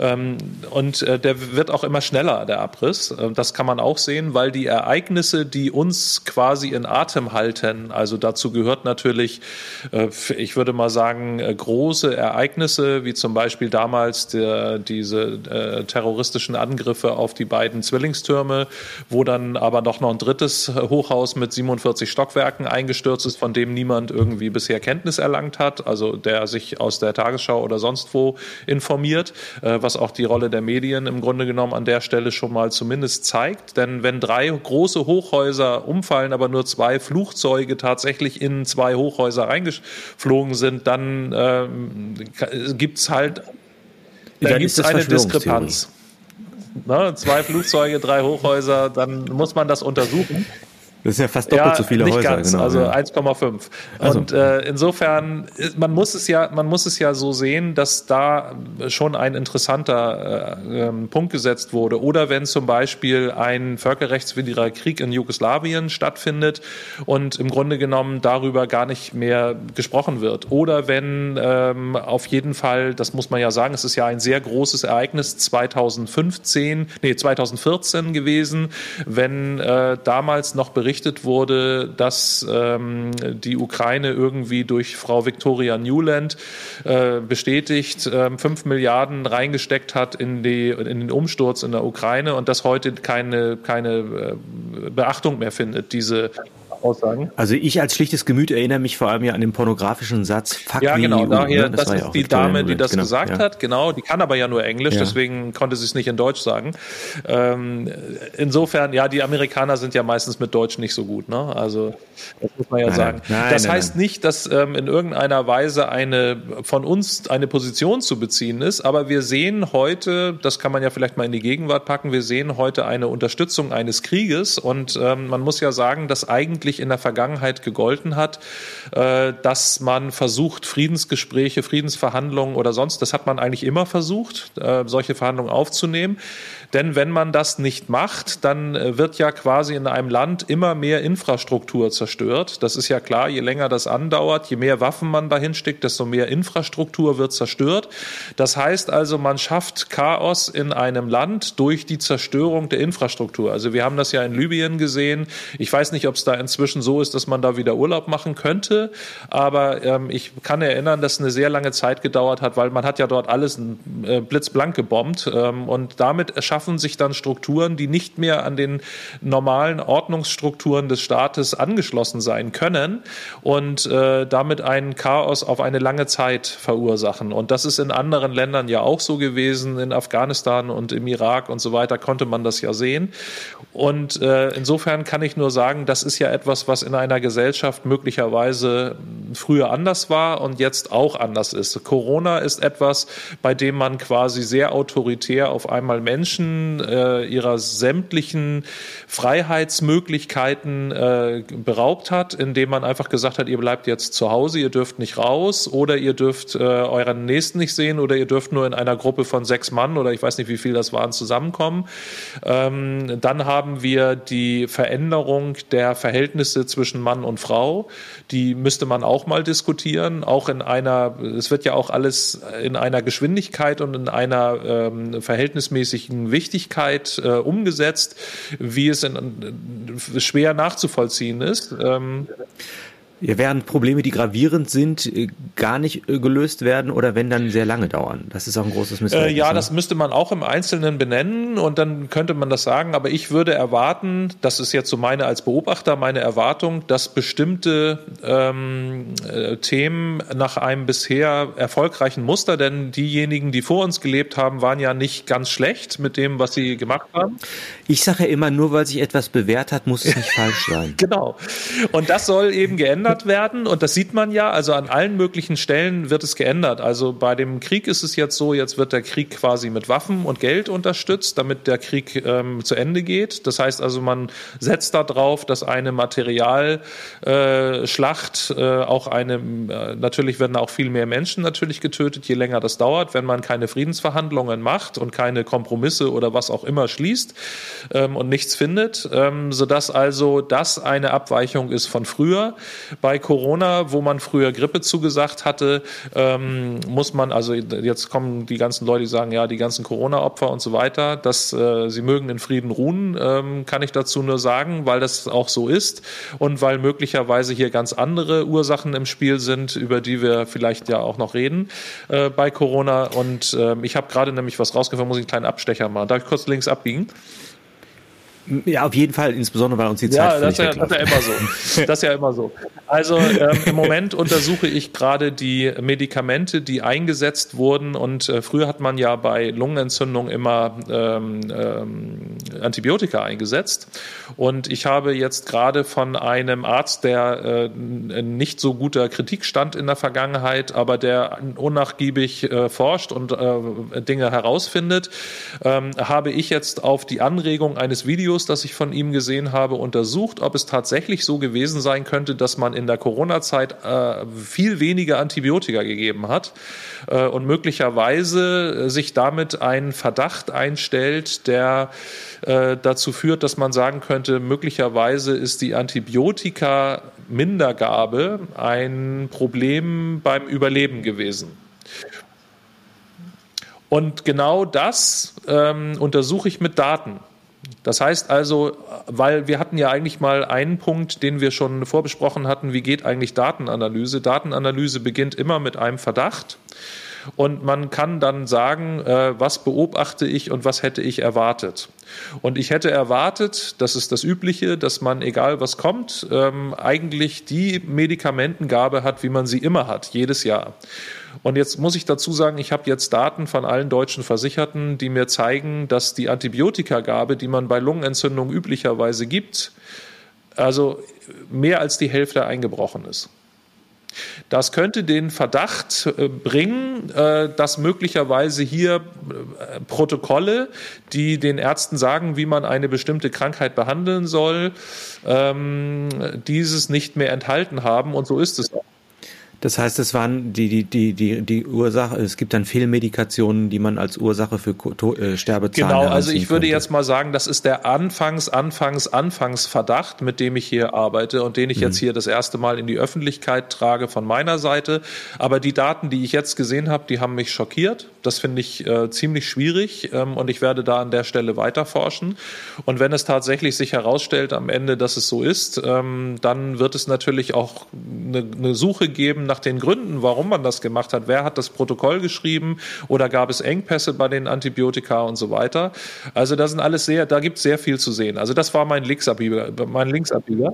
Ähm, und äh, der wird auch immer schneller, der Abriss. Äh, das kann man auch sehen, weil die Ereignisse, die uns quasi in Atem halten, also dazu gehört natürlich, ich würde mal sagen, große Ereignisse, Ereignisse, wie zum Beispiel damals der, diese äh, terroristischen Angriffe auf die beiden Zwillingstürme, wo dann aber noch, noch ein drittes Hochhaus mit 47 Stockwerken eingestürzt ist, von dem niemand irgendwie bisher Kenntnis erlangt hat, also der sich aus der Tagesschau oder sonst wo informiert, äh, was auch die Rolle der Medien im Grunde genommen an der Stelle schon mal zumindest zeigt. Denn wenn drei große Hochhäuser umfallen, aber nur zwei Flugzeuge tatsächlich in zwei Hochhäuser reingeflogen sind, dann ähm, gibt es halt da gibt's eine Diskrepanz. Ne, zwei Flugzeuge, drei Hochhäuser, dann muss man das untersuchen. Das ist ja fast doppelt ja, so viele nicht Häuser. Ganz, genau, also ja. 1,5. Also. Und äh, insofern, man muss es ja, man muss es ja so sehen, dass da schon ein interessanter äh, ähm, Punkt gesetzt wurde. Oder wenn zum Beispiel ein völkerrechtswidriger Krieg in Jugoslawien stattfindet und im Grunde genommen darüber gar nicht mehr gesprochen wird. Oder wenn ähm, auf jeden Fall, das muss man ja sagen, es ist ja ein sehr großes Ereignis 2015, nee 2014 gewesen, wenn äh, damals noch berichtet berichtet wurde, dass ähm, die Ukraine irgendwie durch Frau Victoria Newland äh, bestätigt äh, 5 Milliarden reingesteckt hat in, die, in den Umsturz in der Ukraine und das heute keine, keine äh, Beachtung mehr findet, diese Aussagen. Also ich als schlichtes Gemüt erinnere mich vor allem ja an den pornografischen Satz, fuck Ja, genau, daher, ne? das, das ist ja die Dame, die das genau, gesagt ja. hat, genau, die kann aber ja nur Englisch, ja. deswegen konnte sie es nicht in Deutsch sagen. Ähm, insofern, ja, die Amerikaner sind ja meistens mit Deutsch nicht so gut, ne? Also das muss man ja nein, sagen. Nein, das nein, heißt nicht, dass ähm, in irgendeiner Weise eine von uns eine Position zu beziehen ist, aber wir sehen heute, das kann man ja vielleicht mal in die Gegenwart packen, wir sehen heute eine Unterstützung eines Krieges und ähm, man muss ja sagen, dass eigentlich in der Vergangenheit gegolten hat, äh, dass man versucht, Friedensgespräche, Friedensverhandlungen oder sonst, das hat man eigentlich immer versucht, äh, solche Verhandlungen aufzunehmen. Denn wenn man das nicht macht, dann äh, wird ja quasi in einem Land immer mehr Infrastruktur zerstört. Das ist ja klar, je länger das andauert, je mehr Waffen man dahin steckt, desto mehr Infrastruktur wird zerstört. Das heißt also, man schafft Chaos in einem Land durch die Zerstörung der Infrastruktur. Also wir haben das ja in Libyen gesehen. Ich weiß nicht, ob es da inzwischen so ist, dass man da wieder Urlaub machen könnte, aber ähm, ich kann erinnern, dass eine sehr lange Zeit gedauert hat, weil man hat ja dort alles äh, blitzblank gebombt ähm, und damit erschafft schaffen sich dann Strukturen, die nicht mehr an den normalen Ordnungsstrukturen des Staates angeschlossen sein können und äh, damit ein Chaos auf eine lange Zeit verursachen. Und das ist in anderen Ländern ja auch so gewesen. In Afghanistan und im Irak und so weiter konnte man das ja sehen. Und äh, insofern kann ich nur sagen, das ist ja etwas, was in einer Gesellschaft möglicherweise früher anders war und jetzt auch anders ist. Corona ist etwas, bei dem man quasi sehr autoritär auf einmal Menschen äh, ihrer sämtlichen Freiheitsmöglichkeiten äh, beraubt hat, indem man einfach gesagt hat, ihr bleibt jetzt zu Hause, ihr dürft nicht raus oder ihr dürft äh, euren Nächsten nicht sehen oder ihr dürft nur in einer Gruppe von sechs Mann oder ich weiß nicht, wie viel das waren, zusammenkommen. Ähm, dann haben wir die Veränderung der Verhältnisse zwischen Mann und Frau. Die müsste man auch mal diskutieren, auch in einer, es wird ja auch alles in einer Geschwindigkeit und in einer ähm, verhältnismäßigen Wichtigkeit äh, umgesetzt, wie es in, äh, schwer nachzuvollziehen ist. Ähm, ja, während Probleme, die gravierend sind, äh, gar nicht äh, gelöst werden oder wenn dann sehr lange dauern. Das ist auch ein großes Missverständnis. Äh, ja, ne? das müsste man auch im Einzelnen benennen und dann könnte man das sagen. Aber ich würde erwarten, das ist jetzt so meine als Beobachter meine Erwartung, dass bestimmte ähm, äh, Themen nach einem bisher erfolgreichen Muster, denn diejenigen, die vor uns gelebt haben, waren ja nicht ganz schlecht mit dem, was sie gemacht haben. Ich sage ja immer, nur weil sich etwas bewährt hat, muss es nicht [LAUGHS] falsch sein. Genau. Und das soll eben geändert geändert werden und das sieht man ja, also an allen möglichen Stellen wird es geändert. Also bei dem Krieg ist es jetzt so, jetzt wird der Krieg quasi mit Waffen und Geld unterstützt, damit der Krieg ähm, zu Ende geht. Das heißt also, man setzt darauf, dass eine Materialschlacht, äh, äh, auch eine, äh, natürlich werden auch viel mehr Menschen natürlich getötet, je länger das dauert, wenn man keine Friedensverhandlungen macht und keine Kompromisse oder was auch immer schließt ähm, und nichts findet, ähm, sodass also das eine Abweichung ist von früher bei Corona, wo man früher Grippe zugesagt hatte, ähm, muss man, also jetzt kommen die ganzen Leute, die sagen, ja, die ganzen Corona-Opfer und so weiter, dass äh, sie mögen in Frieden ruhen, ähm, kann ich dazu nur sagen, weil das auch so ist und weil möglicherweise hier ganz andere Ursachen im Spiel sind, über die wir vielleicht ja auch noch reden äh, bei Corona. Und äh, ich habe gerade nämlich was rausgefunden, muss ich einen kleinen Abstecher machen. Darf ich kurz links abbiegen? Ja, auf jeden Fall, insbesondere weil uns die Zeit ja, das, ja, das ist ja immer so. Das ist ja immer so. Also ähm, im Moment untersuche ich gerade die Medikamente, die eingesetzt wurden. Und äh, früher hat man ja bei Lungenentzündung immer ähm, ähm, Antibiotika eingesetzt. Und ich habe jetzt gerade von einem Arzt, der äh, nicht so guter Kritik stand in der Vergangenheit, aber der unnachgiebig äh, forscht und äh, Dinge herausfindet, ähm, habe ich jetzt auf die Anregung eines Videos das ich von ihm gesehen habe, untersucht, ob es tatsächlich so gewesen sein könnte, dass man in der Corona-Zeit äh, viel weniger Antibiotika gegeben hat äh, und möglicherweise sich damit ein Verdacht einstellt, der äh, dazu führt, dass man sagen könnte, möglicherweise ist die Antibiotika-Mindergabe ein Problem beim Überleben gewesen. Und genau das ähm, untersuche ich mit Daten. Das heißt also, weil wir hatten ja eigentlich mal einen Punkt, den wir schon vorbesprochen hatten, wie geht eigentlich Datenanalyse? Datenanalyse beginnt immer mit einem Verdacht. Und man kann dann sagen, äh, was beobachte ich und was hätte ich erwartet. Und ich hätte erwartet, das ist das Übliche, dass man, egal was kommt, ähm, eigentlich die Medikamentengabe hat, wie man sie immer hat, jedes Jahr. Und jetzt muss ich dazu sagen, ich habe jetzt Daten von allen deutschen Versicherten, die mir zeigen, dass die Antibiotikagabe, die man bei Lungenentzündung üblicherweise gibt, also mehr als die Hälfte eingebrochen ist. Das könnte den Verdacht äh, bringen, äh, dass möglicherweise hier äh, Protokolle, die den Ärzten sagen, wie man eine bestimmte Krankheit behandeln soll, ähm, dieses nicht mehr enthalten haben. Und so ist es auch. Das heißt, es waren die, die, die, die, die Ursache, es gibt dann Fehlmedikationen, die man als Ursache für äh, Sterbezahlen Genau, also ich würde könnte. jetzt mal sagen, das ist der Anfangs, Anfangs, Anfangsverdacht, mit dem ich hier arbeite und den ich mhm. jetzt hier das erste Mal in die Öffentlichkeit trage von meiner Seite. Aber die Daten, die ich jetzt gesehen habe, die haben mich schockiert. Das finde ich äh, ziemlich schwierig ähm, und ich werde da an der Stelle weiter forschen. Und wenn es tatsächlich sich herausstellt am Ende, dass es so ist, ähm, dann wird es natürlich auch eine, eine Suche geben nach den Gründen, warum man das gemacht hat. Wer hat das Protokoll geschrieben oder gab es Engpässe bei den Antibiotika und so weiter. Also da sind alles sehr, da gibt es sehr viel zu sehen. Also das war mein Linksabbieger. Mein Linksabbieger.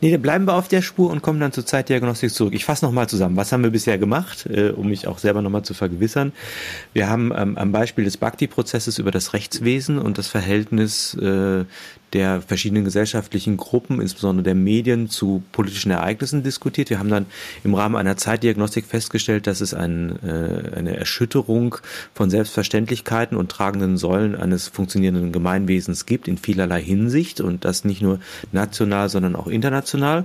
Nee, dann bleiben wir auf der Spur und kommen dann zur Zeitdiagnostik zurück. Ich fasse nochmal zusammen. Was haben wir bisher gemacht, äh, um mich auch selber nochmal zu vergewissern? Wir haben ähm, am Beispiel des Bhakti-Prozesses über das Rechtswesen und das Verhältnis äh, der verschiedenen gesellschaftlichen Gruppen, insbesondere der Medien, zu politischen Ereignissen diskutiert. Wir haben dann im Rahmen einer Zeitdiagnostik festgestellt, dass es ein, äh, eine Erschütterung von Selbstverständlichkeiten und tragenden Säulen eines funktionierenden Gemeinwesens gibt in vielerlei Hinsicht und das nicht nur national, sondern auch international.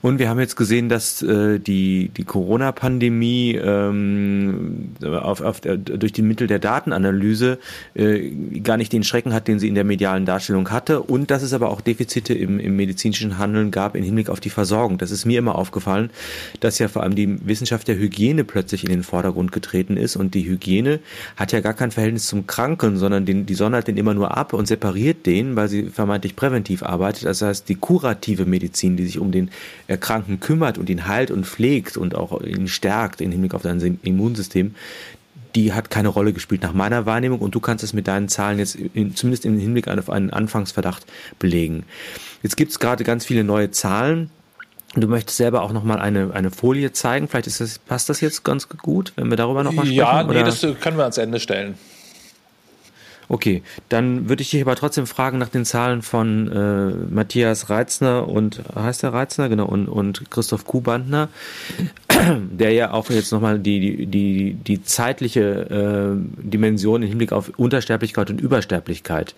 Und wir haben jetzt gesehen, dass äh, die, die Corona-Pandemie ähm, auf, auf, durch die Mittel der Datenanalyse äh, gar nicht den Schrecken hat, den sie in der medialen Darstellung hatte und dass es aber auch Defizite im, im medizinischen Handeln gab im Hinblick auf die Versorgung. Das ist mir immer aufgefallen, dass ja vor allem die Wissenschaft der Hygiene plötzlich in den Vordergrund getreten ist und die Hygiene hat ja gar kein Verhältnis zum Kranken, sondern den, die sondert den immer nur ab und separiert den, weil sie vermeintlich präventiv arbeitet. Das heißt, die kurative Medizin, die sich um den Erkrankten kümmert und ihn heilt und pflegt und auch ihn stärkt im Hinblick auf sein Immunsystem, die hat keine Rolle gespielt nach meiner Wahrnehmung und du kannst es mit deinen Zahlen jetzt in, zumindest im Hinblick auf einen Anfangsverdacht belegen. Jetzt gibt es gerade ganz viele neue Zahlen. Du möchtest selber auch nochmal eine, eine Folie zeigen. Vielleicht ist das, passt das jetzt ganz gut, wenn wir darüber nochmal sprechen? Ja, nee, oder? das können wir ans Ende stellen. Okay, dann würde ich dich aber trotzdem fragen nach den Zahlen von äh, Matthias Reitzner und heißt der Reitzner, genau, und, und Christoph Kuhbandner, der ja auch jetzt nochmal die, die, die, zeitliche äh, Dimension im Hinblick auf Untersterblichkeit und Übersterblichkeit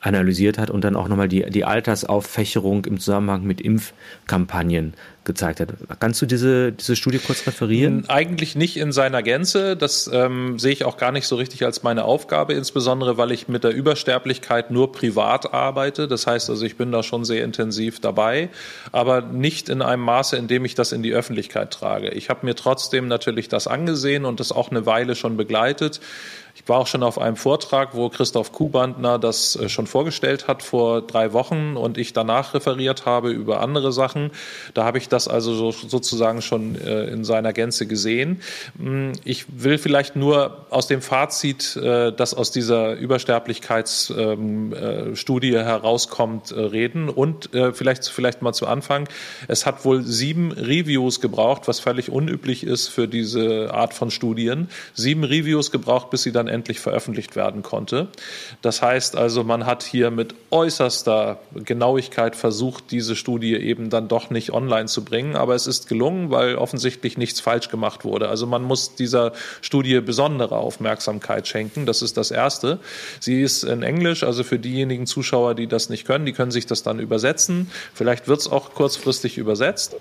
analysiert hat und dann auch nochmal die, die Altersauffächerung im Zusammenhang mit Impfkampagnen gezeigt hat. Kannst du diese, diese Studie kurz referieren? Eigentlich nicht in seiner Gänze. Das ähm, sehe ich auch gar nicht so richtig als meine Aufgabe, insbesondere weil ich mit der Übersterblichkeit nur privat arbeite. Das heißt also, ich bin da schon sehr intensiv dabei, aber nicht in einem Maße, in dem ich das in die Öffentlichkeit trage. Ich habe mir trotzdem natürlich das angesehen und das auch eine Weile schon begleitet. Ich war auch schon auf einem Vortrag, wo Christoph Kuhbandner das äh, schon vorgestellt hat vor drei Wochen und ich danach referiert habe über andere Sachen. Da habe ich das also so, sozusagen schon äh, in seiner Gänze gesehen. Hm, ich will vielleicht nur aus dem Fazit, äh, das aus dieser Übersterblichkeitsstudie ähm, herauskommt, reden und vielleicht, vielleicht mal zu Anfang. Es hat wohl sieben Reviews gebraucht, was völlig unüblich ist für diese Art von Studien. Sieben Reviews gebraucht, bis sie dann endlich veröffentlicht werden konnte. Das heißt also, man hat hier mit äußerster Genauigkeit versucht, diese Studie eben dann doch nicht online zu bringen, aber es ist gelungen, weil offensichtlich nichts falsch gemacht wurde. Also man muss dieser Studie besondere Aufmerksamkeit schenken. Das ist das Erste. Sie ist in Englisch, also für diejenigen Zuschauer, die das nicht können, die können sich das dann übersetzen. Vielleicht wird es auch kurzfristig übersetzt.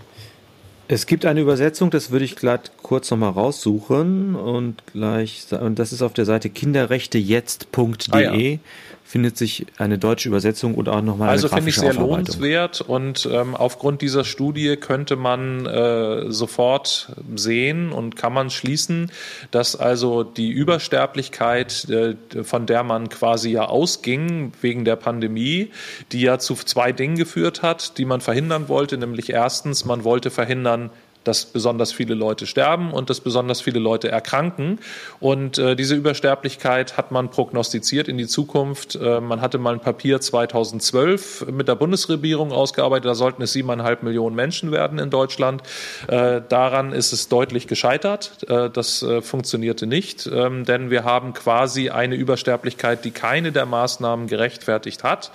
Es gibt eine Übersetzung, das würde ich glatt kurz nochmal raussuchen und gleich, und das ist auf der Seite kinderrechtejetzt.de. Ah, ja findet sich eine deutsche Übersetzung und auch nochmal also eine Also finde ich sehr lohnenswert und ähm, aufgrund dieser Studie könnte man äh, sofort sehen und kann man schließen, dass also die Übersterblichkeit, äh, von der man quasi ja ausging wegen der Pandemie, die ja zu zwei Dingen geführt hat, die man verhindern wollte, nämlich erstens, man wollte verhindern, dass besonders viele Leute sterben und dass besonders viele Leute erkranken. Und äh, diese Übersterblichkeit hat man prognostiziert in die Zukunft. Äh, man hatte mal ein Papier 2012 mit der Bundesregierung ausgearbeitet, da sollten es siebeneinhalb Millionen Menschen werden in Deutschland. Äh, daran ist es deutlich gescheitert. Äh, das äh, funktionierte nicht, ähm, denn wir haben quasi eine Übersterblichkeit, die keine der Maßnahmen gerechtfertigt hat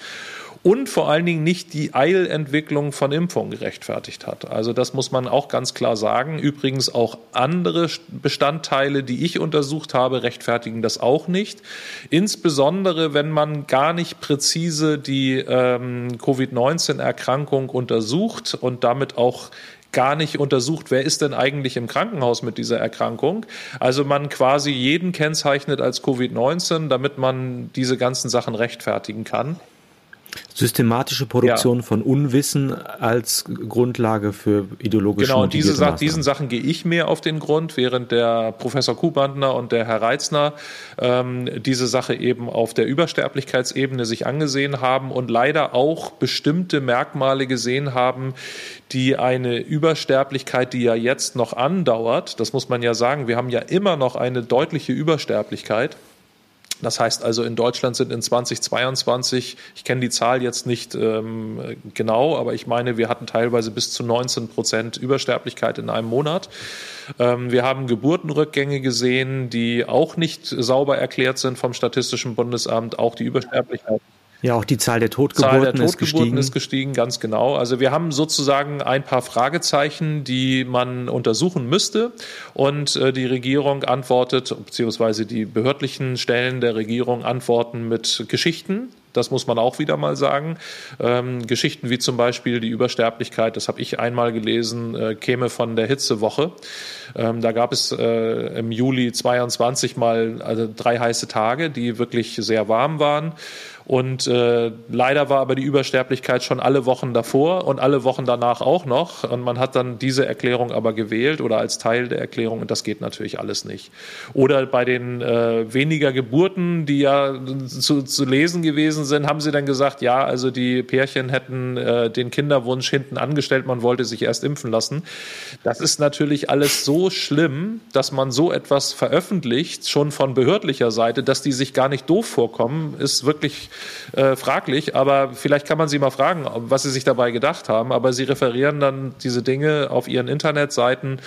und vor allen Dingen nicht die Eilentwicklung von Impfungen gerechtfertigt hat. Also das muss man auch ganz klar sagen. Übrigens auch andere Bestandteile, die ich untersucht habe, rechtfertigen das auch nicht. Insbesondere, wenn man gar nicht präzise die ähm, Covid-19-Erkrankung untersucht und damit auch gar nicht untersucht, wer ist denn eigentlich im Krankenhaus mit dieser Erkrankung. Also man quasi jeden kennzeichnet als Covid-19, damit man diese ganzen Sachen rechtfertigen kann. Systematische Produktion ja. von Unwissen als Grundlage für ideologische Genau, diese Sa diesen Sachen gehe ich mehr auf den Grund, während der Professor Kubandner und der Herr Reitzner ähm, diese Sache eben auf der Übersterblichkeitsebene sich angesehen haben und leider auch bestimmte Merkmale gesehen haben, die eine Übersterblichkeit, die ja jetzt noch andauert, das muss man ja sagen, wir haben ja immer noch eine deutliche Übersterblichkeit das heißt also, in Deutschland sind in 2022, ich kenne die Zahl jetzt nicht ähm, genau, aber ich meine, wir hatten teilweise bis zu 19 Prozent Übersterblichkeit in einem Monat. Ähm, wir haben Geburtenrückgänge gesehen, die auch nicht sauber erklärt sind vom Statistischen Bundesamt, auch die Übersterblichkeit. Ja, auch die Zahl der Totgeburten, Zahl der Totgeburten ist, gestiegen. ist gestiegen, ganz genau. Also wir haben sozusagen ein paar Fragezeichen, die man untersuchen müsste. Und äh, die Regierung antwortet, beziehungsweise die behördlichen Stellen der Regierung antworten mit Geschichten. Das muss man auch wieder mal sagen. Ähm, Geschichten wie zum Beispiel die Übersterblichkeit, das habe ich einmal gelesen, äh, käme von der Hitzewoche. Ähm, da gab es äh, im Juli 22 mal also drei heiße Tage, die wirklich sehr warm waren. Und äh, leider war aber die Übersterblichkeit schon alle Wochen davor und alle Wochen danach auch noch. Und man hat dann diese Erklärung aber gewählt oder als Teil der Erklärung und das geht natürlich alles nicht. Oder bei den äh, weniger Geburten, die ja zu, zu lesen gewesen sind, haben sie dann gesagt, ja, also die Pärchen hätten äh, den Kinderwunsch hinten angestellt, man wollte sich erst impfen lassen. Das ist natürlich alles so schlimm, dass man so etwas veröffentlicht, schon von behördlicher Seite, dass die sich gar nicht doof vorkommen, ist wirklich äh, fraglich, aber vielleicht kann man sie mal fragen, was sie sich dabei gedacht haben. Aber sie referieren dann diese Dinge auf ihren Internetseiten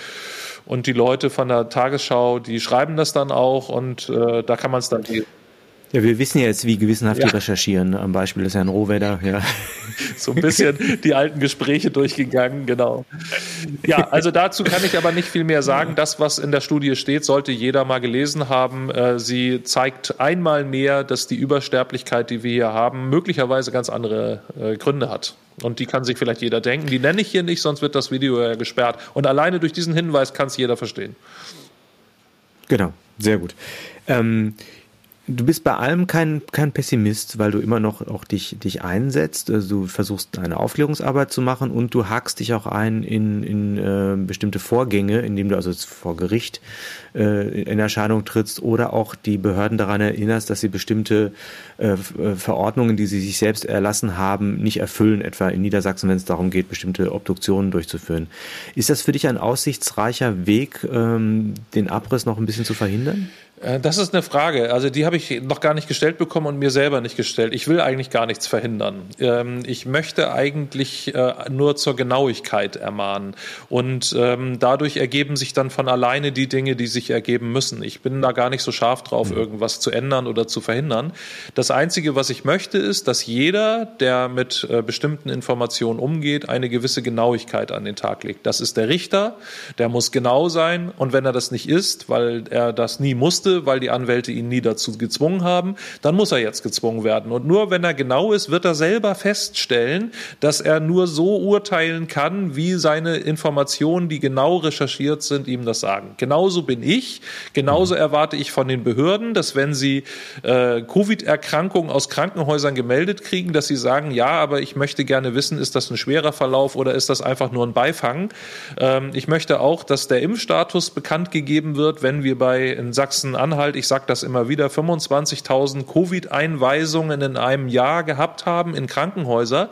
und die Leute von der Tagesschau, die schreiben das dann auch und äh, da kann man es dann. Ja, wir wissen ja jetzt, wie gewissenhaft ja. die recherchieren, am Beispiel des Herrn Rohwedder. Ja. [LAUGHS] So ein bisschen die alten Gespräche durchgegangen, genau. Ja, also dazu kann ich aber nicht viel mehr sagen. Das, was in der Studie steht, sollte jeder mal gelesen haben. Äh, sie zeigt einmal mehr, dass die Übersterblichkeit, die wir hier haben, möglicherweise ganz andere äh, Gründe hat. Und die kann sich vielleicht jeder denken. Die nenne ich hier nicht, sonst wird das Video ja gesperrt. Und alleine durch diesen Hinweis kann es jeder verstehen. Genau, sehr gut. Ähm, Du bist bei allem kein, kein Pessimist, weil du immer noch auch dich, dich einsetzt. Also du versuchst eine Aufklärungsarbeit zu machen und du hakst dich auch ein in, in äh, bestimmte Vorgänge, indem du also vor Gericht äh, in Erscheinung trittst oder auch die Behörden daran erinnerst, dass sie bestimmte äh, äh, Verordnungen, die sie sich selbst erlassen haben, nicht erfüllen, etwa in Niedersachsen, wenn es darum geht, bestimmte Obduktionen durchzuführen. Ist das für dich ein aussichtsreicher Weg, ähm, den Abriss noch ein bisschen zu verhindern? Äh, das ist eine Frage. Also die habe ich noch gar nicht gestellt bekommen und mir selber nicht gestellt. Ich will eigentlich gar nichts verhindern. Ähm, ich möchte eigentlich äh, nur zur Genauigkeit ermahnen. Und ähm, dadurch ergeben sich dann von alleine die Dinge, die sich ergeben müssen. Ich bin da gar nicht so scharf drauf, mhm. irgendwas zu ändern oder zu verhindern. Das Einzige, was ich möchte, ist, dass jeder, der mit äh, bestimmten Informationen umgeht, eine gewisse Genauigkeit an den Tag legt. Das ist der Richter, der muss genau sein. Und wenn er das nicht ist, weil er das nie musste, musste, weil die Anwälte ihn nie dazu gezwungen haben, dann muss er jetzt gezwungen werden. Und nur wenn er genau ist, wird er selber feststellen, dass er nur so urteilen kann, wie seine Informationen, die genau recherchiert sind, ihm das sagen. Genauso bin ich. Genauso mhm. erwarte ich von den Behörden, dass wenn sie äh, Covid-Erkrankungen aus Krankenhäusern gemeldet kriegen, dass sie sagen, ja, aber ich möchte gerne wissen, ist das ein schwerer Verlauf oder ist das einfach nur ein Beifang? Ähm, ich möchte auch, dass der Impfstatus bekannt gegeben wird, wenn wir bei in Sachsen Sachsen-Anhalt, ich sage das immer wieder, 25.000 Covid-Einweisungen in einem Jahr gehabt haben in Krankenhäuser.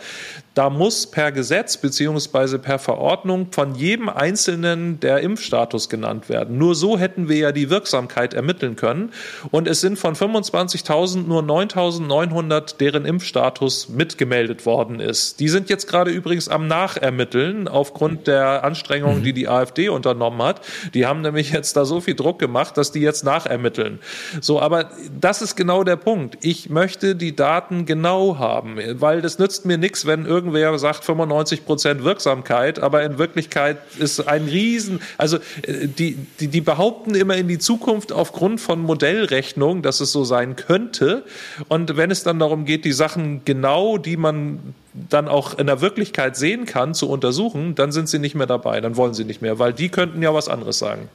Da muss per Gesetz beziehungsweise per Verordnung von jedem Einzelnen der Impfstatus genannt werden. Nur so hätten wir ja die Wirksamkeit ermitteln können. Und es sind von 25.000 nur 9.900, deren Impfstatus mitgemeldet worden ist. Die sind jetzt gerade übrigens am Nachermitteln aufgrund der Anstrengungen, die die AfD unternommen hat. Die haben nämlich jetzt da so viel Druck gemacht, dass die jetzt nachermitteln. So, aber das ist genau der Punkt. Ich möchte die Daten genau haben, weil das nützt mir nichts, wenn irgend irgendwer sagt 95 Prozent Wirksamkeit, aber in Wirklichkeit ist ein Riesen, also äh, die, die, die behaupten immer in die Zukunft aufgrund von Modellrechnung, dass es so sein könnte. Und wenn es dann darum geht, die Sachen genau, die man dann auch in der Wirklichkeit sehen kann, zu untersuchen, dann sind sie nicht mehr dabei, dann wollen sie nicht mehr, weil die könnten ja was anderes sagen.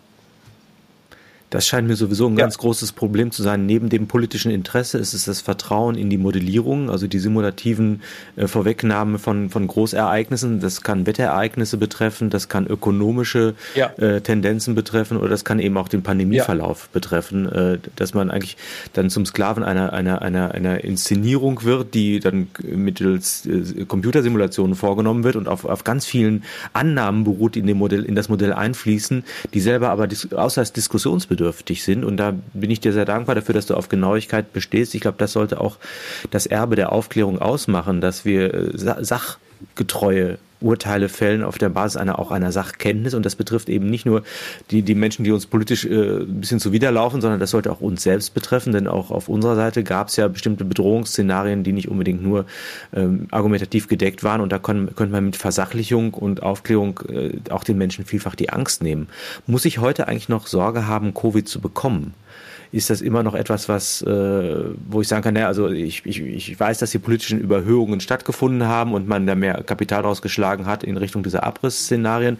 Das scheint mir sowieso ein ja. ganz großes Problem zu sein. Neben dem politischen Interesse ist es das Vertrauen in die Modellierung, also die simulativen äh, Vorwegnahmen von, von Großereignissen. Das kann Wetterereignisse betreffen, das kann ökonomische ja. äh, Tendenzen betreffen oder das kann eben auch den Pandemieverlauf ja. betreffen, äh, dass man eigentlich dann zum Sklaven einer, einer, einer, einer Inszenierung wird, die dann mittels äh, Computersimulationen vorgenommen wird und auf, auf ganz vielen Annahmen beruht, die in, dem Modell, in das Modell einfließen, die selber aber dis außer als diskussionsbedürftig bedürftig sind. Und da bin ich dir sehr dankbar dafür, dass du auf Genauigkeit bestehst. Ich glaube, das sollte auch das Erbe der Aufklärung ausmachen, dass wir äh, sachgetreue Urteile fällen auf der Basis einer auch einer Sachkenntnis und das betrifft eben nicht nur die die Menschen, die uns politisch äh, ein bisschen zuwiderlaufen, sondern das sollte auch uns selbst betreffen, denn auch auf unserer Seite gab es ja bestimmte Bedrohungsszenarien, die nicht unbedingt nur ähm, argumentativ gedeckt waren und da können, könnte man mit Versachlichung und Aufklärung äh, auch den Menschen vielfach die Angst nehmen. Muss ich heute eigentlich noch Sorge haben, Covid zu bekommen? Ist das immer noch etwas, was, äh, wo ich sagen kann, naja, also ich, ich, ich weiß, dass die politischen Überhöhungen stattgefunden haben und man da mehr Kapital rausgeschlagen hat in Richtung dieser Abrissszenarien.